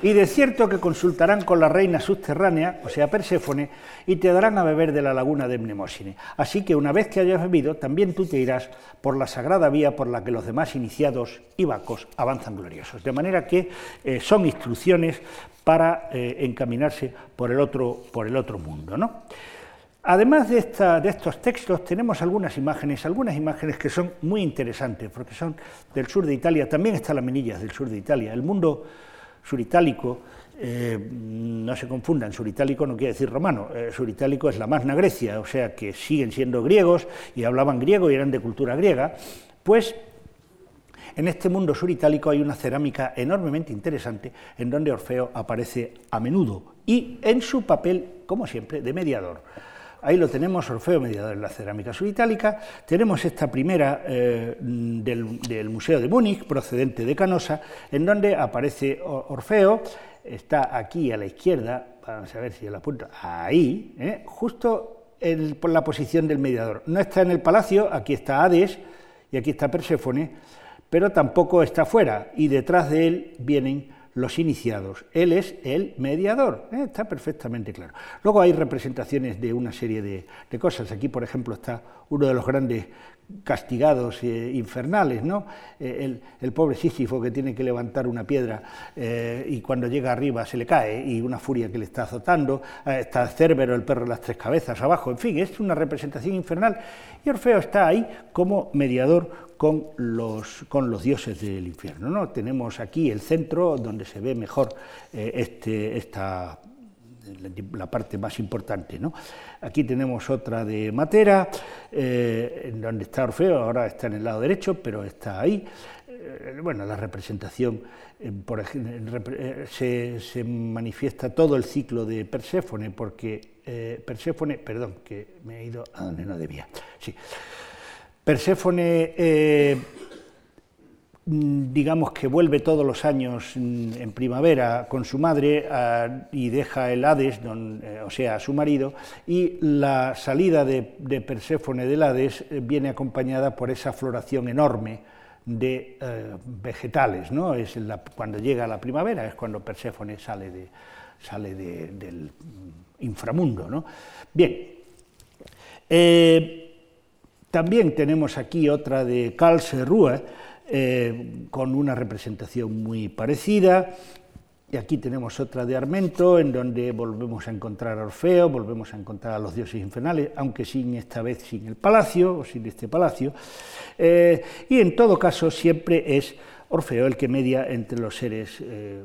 Y de cierto que consultarán con la reina subterránea, o sea, Perséfone, y te darán a beber de la laguna de Mnemósine. Así que una vez que hayas bebido, también tú te irás por la sagrada vía por la que los demás iniciados y vacos avanzan gloriosos. De manera que eh, son instrucciones para eh, encaminarse por el otro, por el otro mundo. ¿no? Además de, estos textos, tenemos algunas imágenes, algunas imágenes que son muy interesantes, porque son del sur de Italia, también están las menillas del sur de Italia. El mundo suritálico, eh, no se confundan, suritálico no quiere decir romano, eh, suritálico es la Magna Grecia, o sea que siguen siendo griegos y hablaban griego y eran de cultura griega, pues en este mundo suritálico hay una cerámica enormemente interesante en donde Orfeo aparece a menudo y en su papel, como siempre, de mediador. Ahí lo tenemos, Orfeo mediador en la cerámica suritálica. Tenemos esta primera eh, del, Museo de Múnich, procedente de Canosa, en donde aparece Orfeo, está aquí a la izquierda, vamos a ver si la apunto, ahí, eh, justo por la posición del mediador. No está en el palacio, aquí está Hades y aquí está Perséfone, pero tampoco está fuera, y detrás de él vienen los iniciados. Él es el mediador, ¿eh? está perfectamente claro. Luego hay representaciones de una serie de, cosas. Aquí, por ejemplo, está uno de los grandes castigados eh, infernales, ¿no? Eh, el, pobre Sísifo que tiene que levantar una piedra y cuando llega arriba se le cae y una furia que le está azotando, está Cerbero, el perro de las tres cabezas, abajo, en fin, es una representación infernal y Orfeo está ahí como mediador con los, con los dioses del infierno. ¿no? Tenemos aquí el centro donde se ve mejor eh, este, esta, la parte más importante. ¿no? Aquí tenemos otra de Matera, eh, en donde está Orfeo, ahora está en el lado derecho, pero está ahí. Eh, bueno, la representación, por se, se, manifiesta todo el ciclo de Perséfone, porque Perséfone, perdón, que me he ido a donde no debía. Sí. Perséfone, eh, digamos que vuelve todos los años mm, en primavera con su madre y deja el Hades, eh, o sea, a su marido, y la salida de, Perséfone del Hades eh, viene acompañada por esa floración enorme de vegetales, ¿no? Es cuando llega la primavera, es cuando Perséfone sale, de, sale del inframundo, ¿no? Bien. También tenemos aquí otra de Karl Serrue, eh, con una representación muy parecida. Y aquí tenemos otra de Armento, en donde volvemos a encontrar a Orfeo, volvemos a encontrar a los dioses infernales, aunque sin esta vez sin el palacio, o sin este palacio. Eh, y en todo caso siempre es Orfeo el que media entre los seres, eh,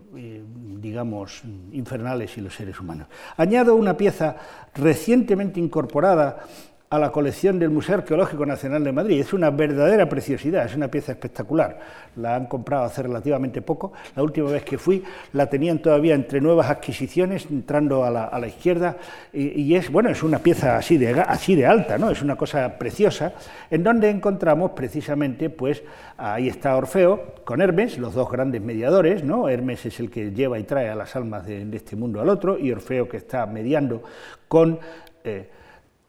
digamos, infernales y los seres humanos. Añado una pieza recientemente incorporada a la colección del Museo Arqueológico Nacional de Madrid. Es una verdadera preciosidad, es una pieza espectacular. La han comprado hace relativamente poco. La última vez que fui la tenían todavía entre nuevas adquisiciones, entrando a la, izquierda, y, es, bueno, es una pieza así de, así de alta, ¿no? es una cosa preciosa, en donde encontramos precisamente, pues ahí está Orfeo con Hermes, los dos grandes mediadores, ¿no? Hermes es el que lleva y trae a las almas de, este mundo al otro, y Orfeo que está mediando con... Eh,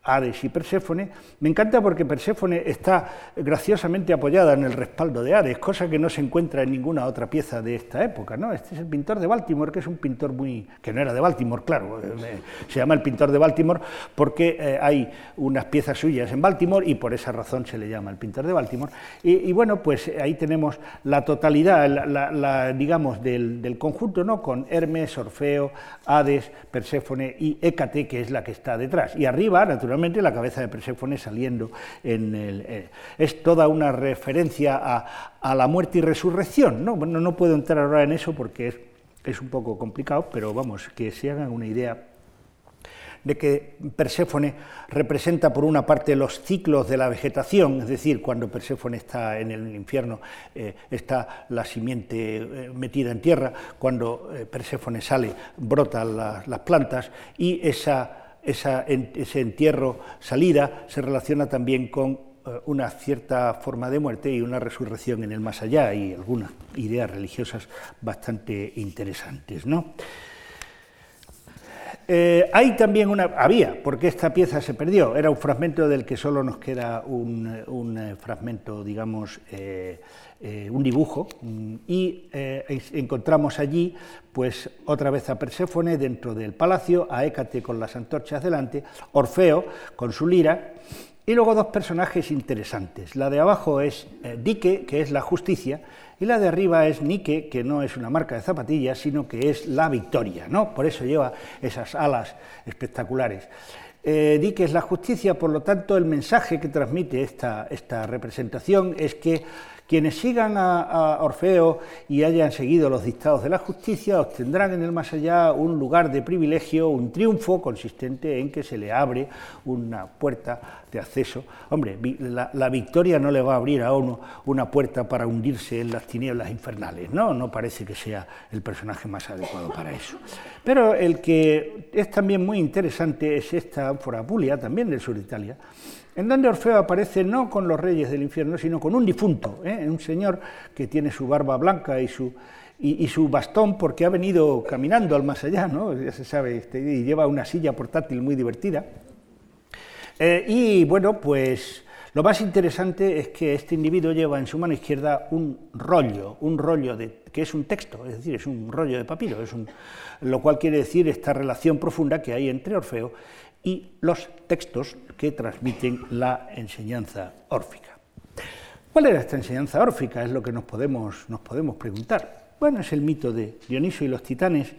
Hades y Perséfone, me encanta porque Perséfone está graciosamente apoyada en el respaldo de Hades, cosa que no se encuentra en ninguna otra pieza de esta época. ¿no? Este es el pintor de Baltimore, que es un pintor muy. que no era de Baltimore, claro, eh, se llama el pintor de Baltimore porque eh, hay unas piezas suyas en Baltimore y por esa razón se le llama el pintor de Baltimore. Y, bueno, pues ahí tenemos la totalidad, la, digamos, del, del, conjunto, ¿no? con Hermes, Orfeo, Hades, Perséfone y Hécate, que es la que está detrás. Y arriba, naturalmente, la cabeza de Perséfone saliendo en el... Eh, es toda una referencia a, la muerte y resurrección, ¿no? Bueno, no puedo entrar ahora en eso porque es, es un poco complicado, pero vamos, que se hagan una idea de que Perséfone representa por una parte los ciclos de la vegetación, es decir, cuando Perséfone está en el infierno eh, está la simiente eh, metida en tierra, cuando Perséfone sale brotan las plantas y esa ese entierro, salida, se relaciona también con eh, una cierta forma de muerte y una resurrección en el más allá y algunas ideas religiosas bastante interesantes. ¿no? Eh, hay también una, había, porque esta pieza se perdió, era un fragmento del que solo nos queda un, eh, fragmento, digamos, eh, un dibujo mm, y encontramos allí pues otra vez a Perséfone dentro del palacio, a Hécate con las antorchas delante, Orfeo con su lira y luego dos personajes interesantes. La de abajo es Dique, que es la justicia, y la de arriba es Nike, que no es una marca de zapatillas, sino que es la victoria, ¿no? Por eso lleva esas alas espectaculares. Dique es la justicia, por lo tanto, el mensaje que transmite esta, esta representación es que quienes sigan a, Orfeo y hayan seguido los dictados de la justicia obtendrán en el más allá un lugar de privilegio, un triunfo consistente en que se le abre una puerta de acceso. Hombre, la, victoria no le va a abrir a uno una puerta para hundirse en las tinieblas infernales, ¿no? No parece que sea el personaje más adecuado para eso. Pero el que es también muy interesante es esta ánfora Apulia, también del sur de Italia, en donde Orfeo aparece no con los reyes del infierno, sino con un difunto, ¿eh? un señor que tiene su barba blanca y su, bastón porque ha venido caminando al más allá, ¿no? ya se sabe, este, y lleva una silla portátil muy divertida. Eh, y bueno, pues lo más interesante es que este individuo lleva en su mano izquierda un rollo, un rollo de, que es un texto, es decir, es un rollo de papiro, es un, lo cual quiere decir esta relación profunda que hay entre Orfeo y los textos que transmiten la enseñanza órfica. ¿Cuál era esta enseñanza órfica? Es lo que nos podemos, nos podemos preguntar. Bueno, es el mito de Dioniso y los titanes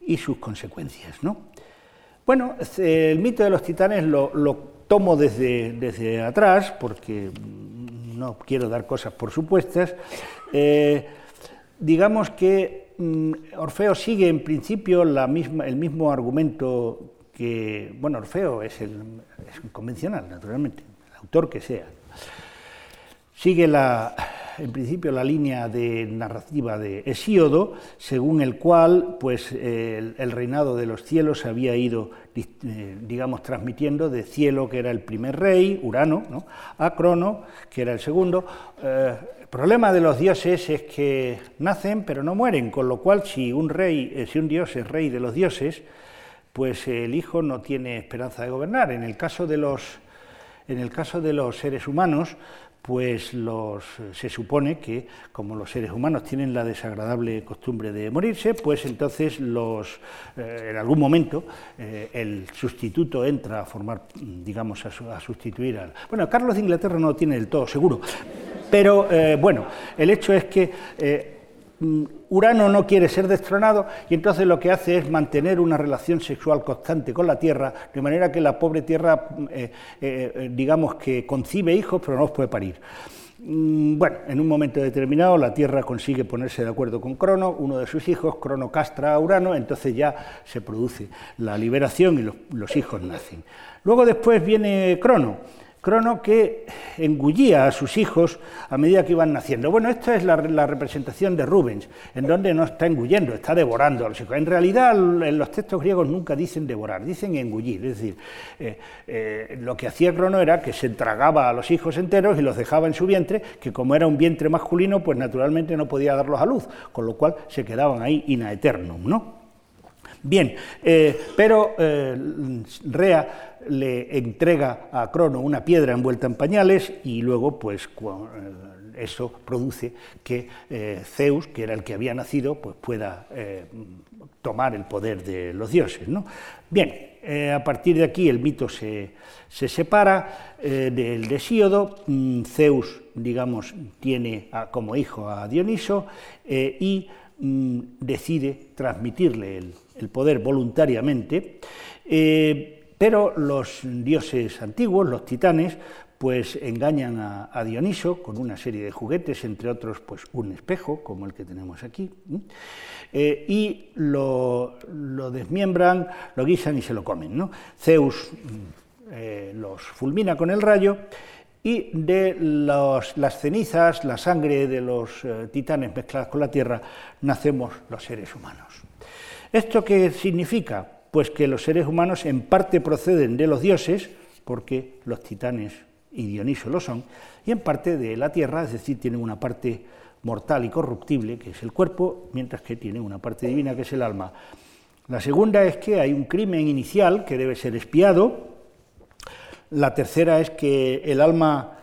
y sus consecuencias. ¿no? Bueno, el mito de los titanes lo, tomo desde, desde, atrás porque no quiero dar cosas por supuestas. Eh, digamos que mm, Orfeo sigue en principio la misma, el mismo argumento que, bueno, Orfeo es, el, es convencional, naturalmente, el autor que sea. Sigue en principio la línea de narrativa de Hesíodo, según el cual pues, el, reinado de los cielos se había ido, eh, digamos, transmitiendo de cielo, que era el primer rey, Urano, ¿no? a Crono, que era el segundo. Eh, el problema de los dioses es que nacen pero no mueren, con lo cual si un rey, eh, si un dios es rey de los dioses, pues el hijo no tiene esperanza de gobernar. En el caso de los, en el caso de los seres humanos, pues los, se supone que como los seres humanos tienen la desagradable costumbre de morirse, pues entonces los, eh, en algún momento eh, el sustituto entra a formar, digamos, a, sustituir al... Bueno, Carlos de Inglaterra no lo tiene del todo seguro, pero eh, bueno, el hecho es que Urano no quiere ser destronado y entonces lo que hace es mantener una relación sexual constante con la Tierra, de manera que la pobre Tierra, mm, eh, eh, eh, digamos que concibe hijos, pero no los puede parir. Mm, bueno, en un momento determinado la Tierra consigue ponerse de acuerdo con Crono, uno de sus hijos, Crono castra a Urano, entonces ya se produce la liberación y los hijos nacen. Luego después viene Crono Crono que engullía a sus hijos a medida que iban naciendo. Bueno, esta es la, representación de Rubens, en donde no está engullendo, está devorando a los hijos. En realidad, en los textos griegos nunca dicen devorar, dicen engullir. Es decir, eh, eh, lo que hacía Crono era que se tragaba a los hijos enteros y los dejaba en su vientre, que como era un vientre masculino, pues naturalmente no podía darlos a luz, con lo cual se quedaban ahí in aeternum, ¿no? Bien, eh, pero Rea le entrega a Crono una piedra envuelta en pañales y luego pues eh, eso produce que eh, Zeus, que era el que había nacido, pues pueda eh, tomar el poder de los dioses. Bien, a partir de aquí el mito se, separa del Desíodo, mm, Zeus, digamos, tiene como hijo a Dioniso y mm, decide transmitirle el, poder voluntariamente. Pero los dioses antiguos, los titanes, pues engañan a, Dioniso con una serie de juguetes, entre otros pues un espejo, como el que tenemos aquí, eh, y lo, desmiembran, lo guisan y se lo comen. ¿no? Zeus mm, eh, los fulmina con el rayo y de las cenizas, la sangre de los eh, titanes mezcladas con la tierra, nacemos los seres humanos. ¿Esto qué significa? pues que los seres humanos en parte proceden de los dioses, porque los titanes y Dioniso lo son, y en parte de la tierra, es decir, tienen una parte mortal y corruptible, que es el cuerpo, mientras que tienen una parte divina, que es el alma. La segunda es que hay un crimen inicial que debe ser espiado. La tercera es que el alma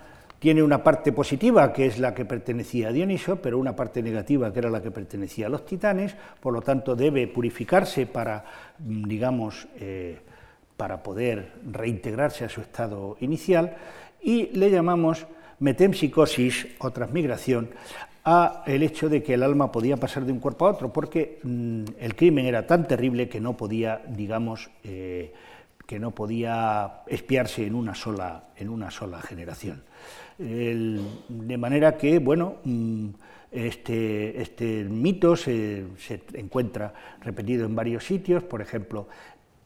tiene una parte positiva, que es la que pertenecía a Dioniso, pero una parte negativa, que era la que pertenecía a los titanes, por lo tanto debe purificarse para, mm, digamos, eh, para poder reintegrarse a su estado inicial, y le llamamos metempsicosis o transmigración a el hecho de que el alma podía pasar de un cuerpo a otro, porque mm, el crimen era tan terrible que no podía, digamos, eh, que no podía espiarse en una sola, en una sola generación de manera que, bueno, mm, este, este mito se, encuentra repetido en varios sitios, por ejemplo,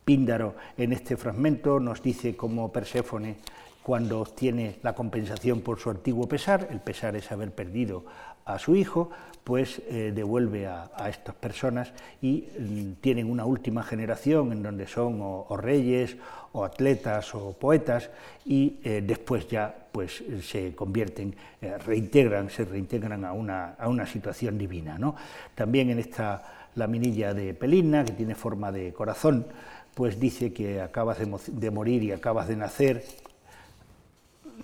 Píndaro en este fragmento nos dice cómo Perséfone, cuando obtiene la compensación por su antiguo pesar, el pesar es haber perdido a su hijo, pues eh, devuelve a, estas personas y mm, tienen una última generación en donde son o, reyes o atletas o poetas y eh, después ya pues se convierten, eh, reintegran, se reintegran a una, a una situación divina. ¿no? También en esta laminilla de Peligna, que tiene forma de corazón, pues dice que acabas de morir y acabas de nacer,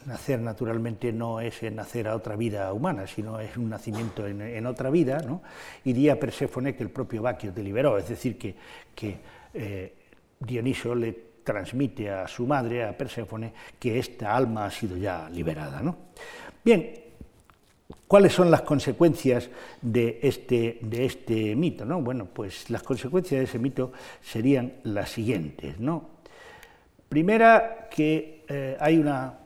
nacer naturalmente no es nacer a otra vida humana, sino es un nacimiento en, otra vida, ¿no? y di a Perséfone que el propio Baquio te liberó, es decir, que, que eh, Dioniso le transmite a su madre, a Perséfone, que esta alma ha sido ya liberada. ¿no? Bien, ¿cuáles son las consecuencias de este, de este mito? ¿no? Bueno, pues las consecuencias de ese mito serían las siguientes. ¿no? Primera, que eh, hay una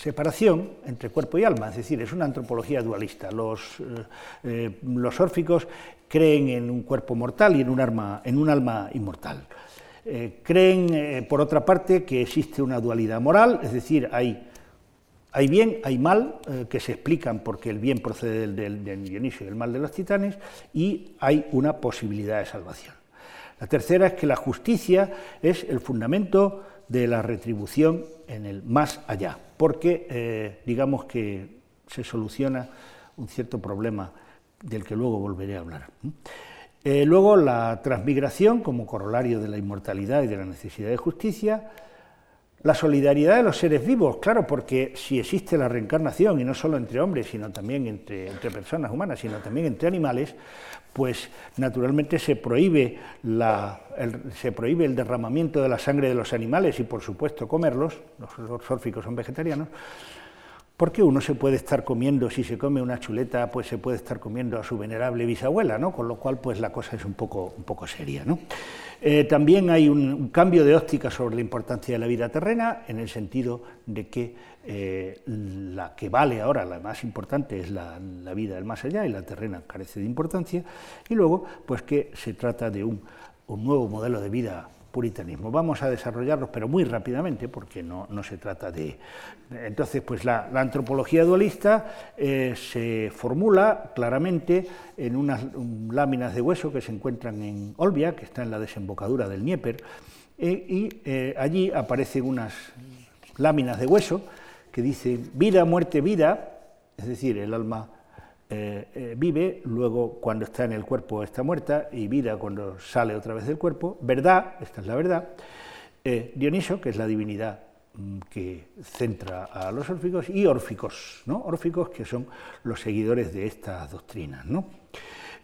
separación entre cuerpo y alma, es decir, es una antropología dualista. Los, eh, eh, los órficos creen en un cuerpo mortal y en un, alma, en un alma inmortal. Eh, creen, por otra parte, que existe una dualidad moral, es decir, hay, hay bien, hay mal, que se explican porque el bien procede del, del Dionisio y el mal de los titanes, y hay una posibilidad de salvación. La tercera es que la justicia es el fundamento de la retribución en el más allá, porque eh, digamos que se soluciona un cierto problema del que luego volveré a hablar. Eh, luego la transmigración como corolario de la inmortalidad y de la necesidad de justicia, La solidaridad de los seres vivos, claro, porque si existe la reencarnación, y no solo entre hombres, sino también entre, personas humanas, sino también entre animales, pues naturalmente se prohíbe, el, derramamiento de la sangre de los animales y por supuesto comerlos, los, los órficos son vegetarianos, porque uno se puede estar comiendo, si se come una chuleta, pues se puede estar comiendo a su venerable bisabuela, ¿no? con lo cual pues la cosa es un poco, un poco seria. ¿no? Eh, también hay un, cambio de óptica sobre la importancia de la vida terrena, en el sentido de que eh, la que vale ahora, la más importante, es la, vida del más allá y la terrena carece de importancia, y luego, pues que se trata de un nuevo modelo de vida puritanismo. Vamos a desarrollarlos, pero muy rápidamente, porque no, se trata de... Entonces, pues la, antropología dualista eh, se formula claramente en unas láminas de hueso que se encuentran en Olbia, que está en la desembocadura del Dnieper, eh, y eh, allí aparecen unas láminas de hueso que dicen vida, muerte, vida, es decir, el alma eh, eh, vive, luego cuando está en el cuerpo está muerta y vida cuando sale otra vez del cuerpo, verdad, esta es la verdad, eh, Dioniso, que es la divinidad mm, que centra a los órficos, y órficos, ¿no? órficos que son los seguidores de estas doctrinas. ¿no?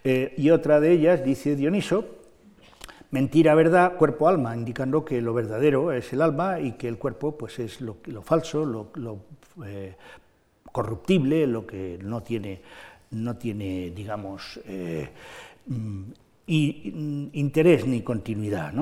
y otra de ellas dice Dioniso, mentira, verdad, cuerpo, alma, indicando que lo verdadero es el alma y que el cuerpo pues, es lo, falso, lo, lo corruptible, lo que no tiene no tiene, digamos, eh, mm, interés ni continuidad.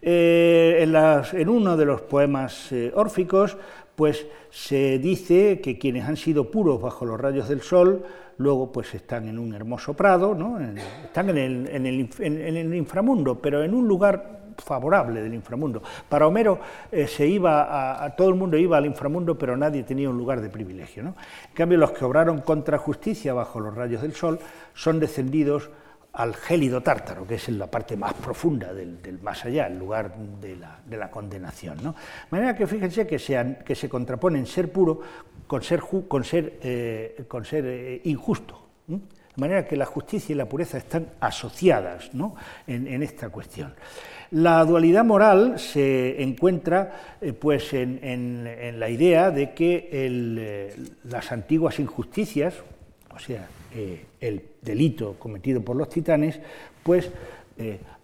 Eh, en, uno de los poemas eh, órficos, pues se dice que quienes han sido puros bajo los rayos del sol, luego pues están en un hermoso prado, ¿no? están en el, en el inframundo, pero en un lugar favorable del inframundo. Para Homero eh, se iba a, todo el mundo iba al inframundo, pero nadie tenía un lugar de privilegio. En cambio, los que obraron contra justicia bajo los rayos del sol son descendidos al gélido tártaro, que es la parte más profunda del, más allá, el lugar de la, condenación. De manera que fíjense que, se contraponen ser puro con ser, eh, eh, injusto. De manera que la justicia y la pureza están asociadas en esta cuestión. La dualidad moral se encuentra eh, pues en, la idea de que eh, las antiguas injusticias, o sea, eh, el delito cometido por los titanes, pues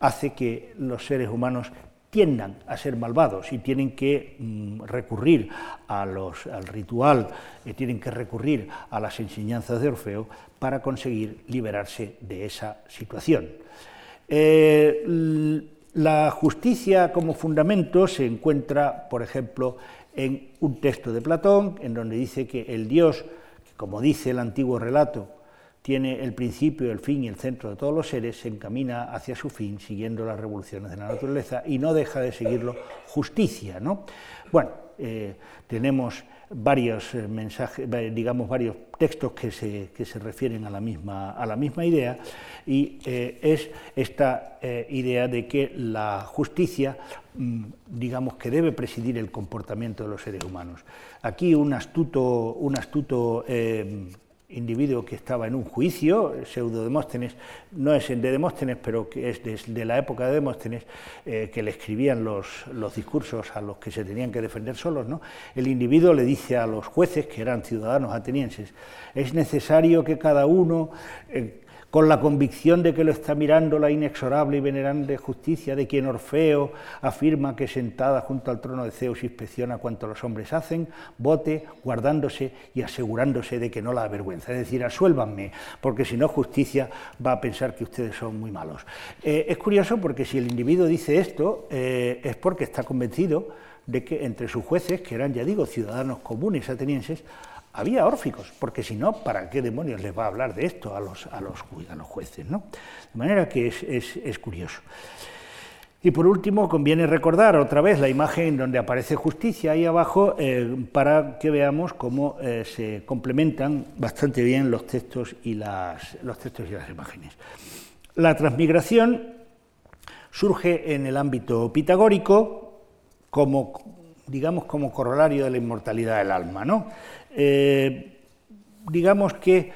hace que los seres humanos tiendan a ser malvados y tienen que mm, recurrir al ritual, tienen que recurrir a las enseñanzas de Orfeo para conseguir liberarse de esa situación. La justicia como fundamento se encuentra, por ejemplo, en un texto de Platón, en donde dice que el Dios, como dice el antiguo relato, tiene el principio, el fin y el centro de todos los seres, se encamina hacia su fin siguiendo las revoluciones de la naturaleza y no deja de seguirlo justicia. ¿no? Bueno, eh, tenemos varios eh, mensajes, digamos varios textos que se, que se refieren a la misma, a la misma idea y eh, es esta idea de que la justicia, mm, digamos que debe presidir el comportamiento de los seres humanos. Aquí un astuto, un astuto individuo que estaba en un juicio, pseudo Demóstenes, no es de Demóstenes, pero que es de, la época de Demóstenes, eh, que le escribían los, los, discursos a los que se tenían que defender solos, ¿no? el individuo le dice a los jueces, que eran ciudadanos atenienses, es necesario que cada uno... Eh, con la convicción de que lo está mirando la inexorable y venerable justicia de quien Orfeo afirma que sentada junto al trono de Zeus inspecciona cuanto los hombres hacen, vote guardándose y asegurándose de que no la avergüenza. Es decir, asuélvanme, porque si no justicia va a pensar que ustedes son muy malos. Eh, es curioso porque si el individuo dice esto eh, es porque está convencido de que entre sus jueces, que eran, ya digo, ciudadanos comunes atenienses, había órficos, porque si no, ¿para qué demonios les va a hablar de esto a los, a los, jueces? ¿no? De manera que es, curioso. Y por último, conviene recordar otra vez la imagen donde aparece justicia ahí abajo eh, para que veamos cómo eh, se complementan bastante bien los textos, y las, los textos y las imágenes. La transmigración surge en el ámbito pitagórico como, digamos, como corolario de la inmortalidad del alma. ¿no? Eh, digamos que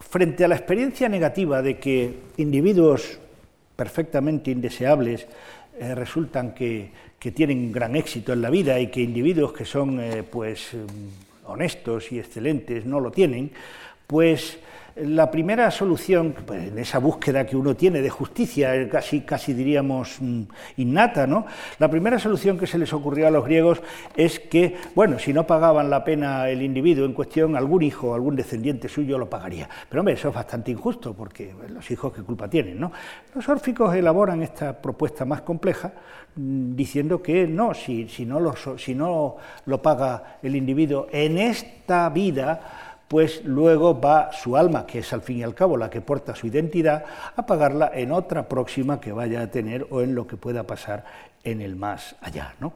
frente a la experiencia negativa de que individuos perfectamente indeseables eh, resultan que, que, tienen gran éxito en la vida y que individuos que son pues honestos y excelentes no lo tienen, pues la primera solución, pues, en esa búsqueda que uno tiene de justicia, eh, casi, casi diríamos mm, innata, ¿no? la primera solución que se les ocurrió a los griegos es que, bueno, si no pagaban la pena el individuo en cuestión, algún hijo, algún descendiente suyo lo pagaría. Pero hombre, eso es bastante injusto, porque los hijos qué culpa tienen. ¿no? Los órficos elaboran esta propuesta más compleja, mm, diciendo que no, si, no si no lo paga el individuo en esta vida, pues luego va su alma, que es al fin y al cabo la que porta su identidad, a pagarla en otra próxima que vaya a tener o en lo que pueda pasar en el más allá. ¿no?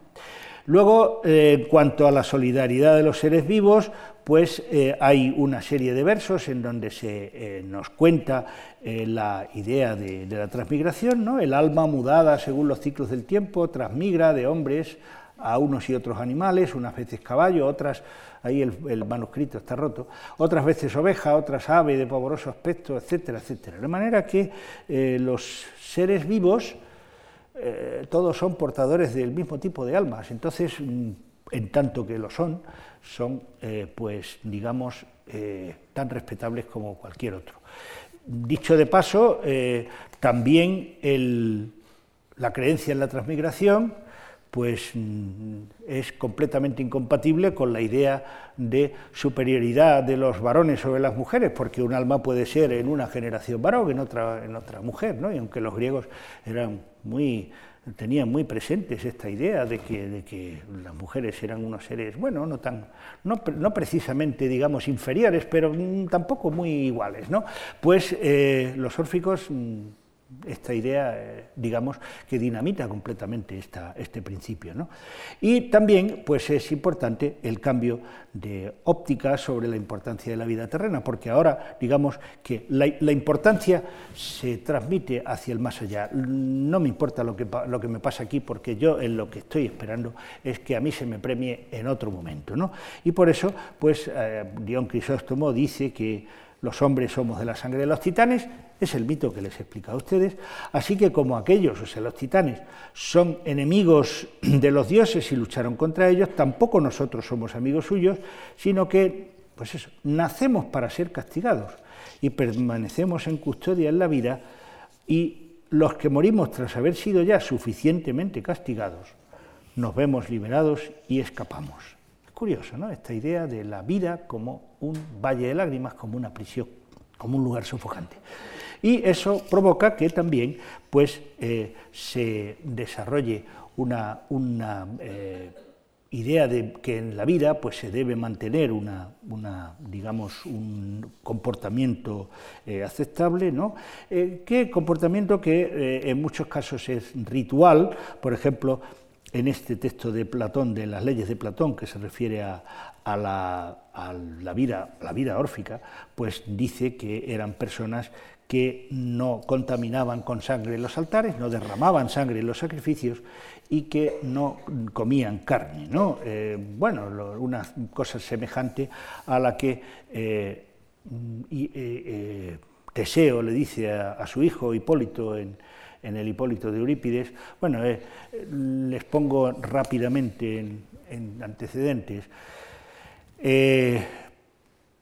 Luego, eh, en cuanto a la solidaridad de los seres vivos, pues eh, hay una serie de versos en donde se eh, nos cuenta la idea de, de, la transmigración, ¿no? el alma mudada según los ciclos del tiempo, transmigra de hombres a unos y otros animales, unas veces caballo, otras ahí el, manuscrito está roto, otras veces oveja, otras ave de pavoroso aspecto, etcétera, etcétera. De manera que eh, los seres vivos eh, todos son portadores del mismo tipo de almas, entonces, mm, en tanto que lo son, son, eh, pues, digamos, tan respetables como cualquier otro. Dicho de paso, también la creencia en la transmigración, pues mm, es completamente incompatible con la idea de superioridad de los varones sobre las mujeres, porque un alma puede ser en una generación varón, en otra, en otra mujer, ¿no? y aunque los griegos eran muy, tenían muy presentes esta idea de que, de que las mujeres eran unos seres, bueno, no, tan, no, no precisamente, digamos, inferiores, pero mm, tampoco muy iguales, ¿no? pues eh, los órficos mm, esta idea, eh, digamos, que dinamita completamente esta, este principio. ¿no? Y también pues, es importante el cambio de óptica sobre la importancia de la vida terrena, porque ahora, digamos, que la, importancia se transmite hacia el más allá. No me importa lo que, lo que me pasa aquí, porque yo en lo que estoy esperando es que a mí se me premie en otro momento. ¿no? Y por eso, pues, eh, Dion Crisóstomo dice que los hombres somos de la sangre de los titanes, es el mito que les he explicado a ustedes, así que como aquellos, o sea, los titanes, son enemigos de los dioses y lucharon contra ellos, tampoco nosotros somos amigos suyos, sino que, pues eso, nacemos para ser castigados y permanecemos en custodia en la vida y los que morimos tras haber sido ya suficientemente castigados, nos vemos liberados y escapamos. Curioso, ¿no? Esta idea de la vida como un valle de lágrimas, como una prisión, como un lugar sofocante y eso provoca que también pues, eh, se desarrolle una, eh, idea de que en la vida pues, se debe mantener una, digamos, un comportamiento eh, aceptable, ¿no? ¿Qué comportamiento que en muchos casos es ritual, por ejemplo, en este texto de Platón, de las leyes de Platón, que se refiere a, la, a la, vida, la vida órfica, pues dice que eran personas que no contaminaban con sangre los altares, no derramaban sangre en los sacrificios y que no comían carne. ¿no? Eh, bueno, una cosa semejante a la que eh, eh, Teseo le dice a, su hijo Hipólito en, el Hipólito de Eurípides. Bueno, les pongo rápidamente en, en antecedentes.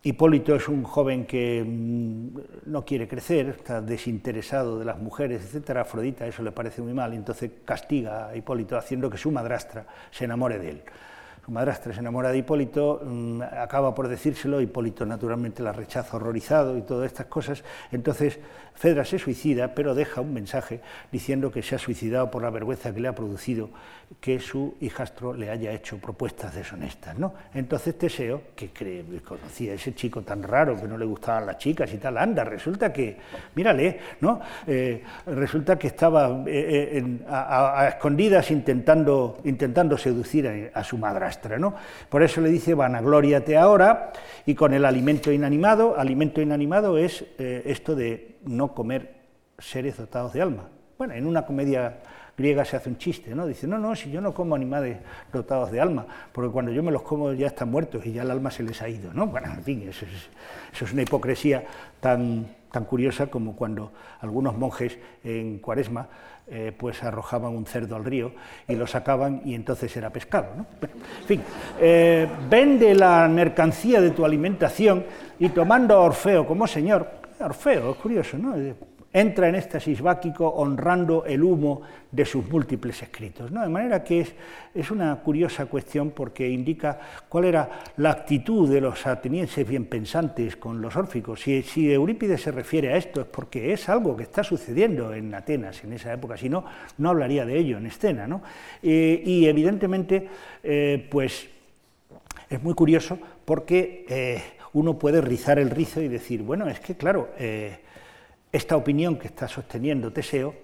Hipólito es un joven que mm, no quiere crecer, está desinteresado de las mujeres, etcétera. Afrodita eso le parece muy mal, entonces castiga a Hipólito haciendo que su madrastra se enamore de él. Su madrastra se enamora de Hipólito, mm, acaba por decírselo, Hipólito naturalmente la rechaza horrorizado y todas estas cosas. Entonces Fedra se suicida, pero deja un mensaje diciendo que se ha suicidado por la vergüenza que le ha producido que su hijastro le haya hecho propuestas deshonestas. ¿no? Entonces Teseo, que cree, conocía a ese chico tan raro que no le gustaban las chicas y tal, anda, resulta que, mírale, ¿no? Eh, resulta que estaba eh, eh, a, escondidas intentando, intentando seducir a, su madrastra. ¿no? Por eso le dice, vanagloriate ahora, y con el alimento inanimado, alimento inanimado es esto de no comer seres dotados de alma. Bueno, en una comedia griega se hace un chiste, ¿no? Dice, no, no, si yo no como animales dotados de alma, porque cuando yo me los como ya están muertos y ya el alma se les ha ido, ¿no? Bueno, en fin, eso es, una hipocresía tan, tan curiosa como cuando algunos monjes en cuaresma eh, pues arrojaban un cerdo al río y lo sacaban y entonces era pescado. ¿no? En fin, eh, vende la mercancía de tu alimentación y tomando a Orfeo como señor, Orfeo, es curioso, ¿no? entra en éxtasis báquico honrando el humo de sus múltiples escritos. ¿no? De manera que es, es, una curiosa cuestión porque indica cuál era la actitud de los atenienses bien pensantes con los órficos. Si, si, Eurípides se refiere a esto es porque es algo que está sucediendo en Atenas en esa época, si no, no hablaría de ello en escena. ¿no? Eh, y evidentemente, eh, pues es muy curioso porque eh, uno puede rizar el rizo y decir, bueno, es que claro, esta opinión que está sosteniendo Teseo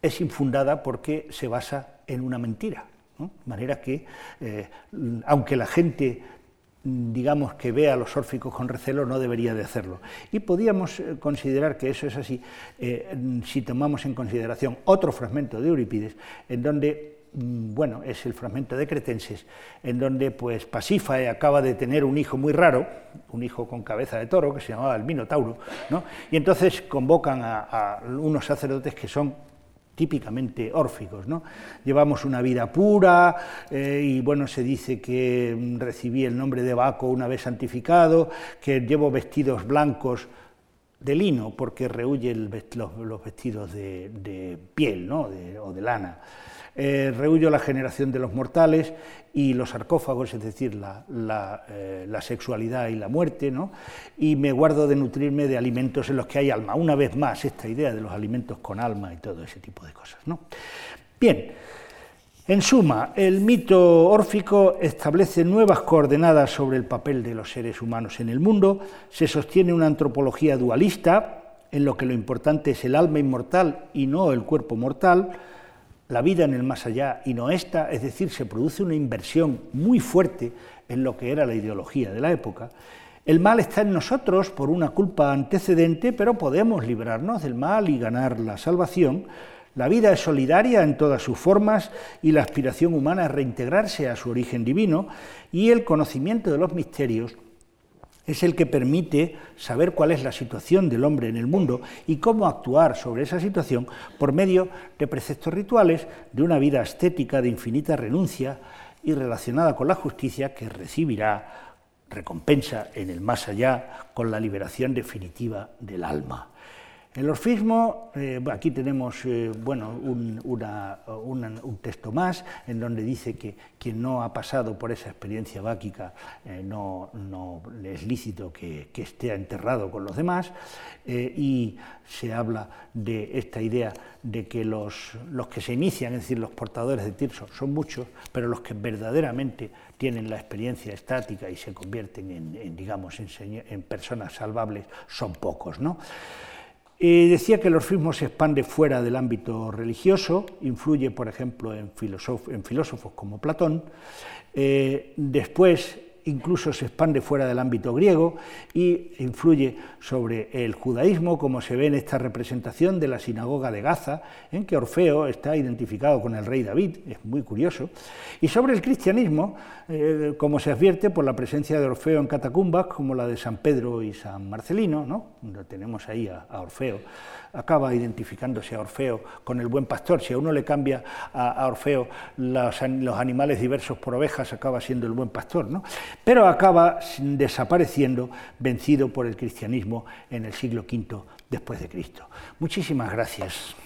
es infundada porque se basa en una mentira. De manera que, eh, aunque la gente digamos que vea a los órficos con recelo, no debería de hacerlo. Y podíamos eh, considerar que eso es así eh, si tomamos en consideración otro fragmento de Eurípides, en donde bueno, es el fragmento de Cretenses, en donde pues Pasífae acaba de tener un hijo muy raro, un hijo con cabeza de toro, que se llamaba el Minotauro, ¿no? y entonces convocan a, unos sacerdotes que son típicamente órficos. ¿no? Llevamos una vida pura eh, y bueno, se dice que mm, recibí el nombre de Baco una vez santificado, que llevo vestidos blancos de lino porque rehuye los, vestidos de, piel ¿no? o de lana eh, rehuyo la generación de los mortales y los sarcófagos, es decir, la, eh, sexualidad y la muerte, ¿no? y me guardo de nutrirme de alimentos en los que hay alma. Una vez más, esta idea de los alimentos con alma y todo ese tipo de cosas. ¿no? Bien, en suma, el mito órfico establece nuevas coordenadas sobre el papel de los seres humanos en el mundo, se sostiene una antropología dualista, en lo que lo importante es el alma inmortal y no el cuerpo mortal, la vida en el más allá y no esta, es decir, se produce una inversión muy fuerte en lo que era la ideología de la época. El mal está en nosotros por una culpa antecedente, pero podemos librarnos del mal y ganar la salvación. La vida es solidaria en todas sus formas y la aspiración humana es reintegrarse a su origen divino y el conocimiento de los misterios es el que permite saber cuál es la situación del hombre en el mundo y cómo actuar sobre esa situación por medio de preceptos rituales, de una vida estética de infinita renuncia y relacionada con la justicia que recibirá recompensa en el más allá con la liberación definitiva del alma. El orfismo, eh, aquí tenemos eh, bueno, un, texto más en donde dice que quien no ha pasado por esa experiencia báquica eh, no, no, es lícito que, esté enterrado con los demás y se habla de esta idea de que los, los, que se inician, es decir, los portadores de Tirso, son muchos, pero los que verdaderamente tienen la experiencia estática y se convierten en, digamos, en, personas salvables son pocos. ¿no? Decía que el orfismo se expande fuera del ámbito religioso, influye, por ejemplo, en, filósofos como Platón. Eh, después incluso se expande fuera del ámbito griego y influye sobre el judaísmo, como se ve en esta representación de la sinagoga de Gaza, en que Orfeo está identificado con el rey David, es muy curioso, y sobre el cristianismo, eh, como se advierte por la presencia de Orfeo en catacumbas, como la de San Pedro y San Marcelino, ¿no? tenemos ahí a Orfeo acaba identificándose a Orfeo con el buen pastor. Si a uno le cambia a, Orfeo los, animales diversos por ovejas, acaba siendo el buen pastor, ¿no? Pero acaba desapareciendo, vencido por el cristianismo en el siglo V después de Cristo. Muchísimas gracias.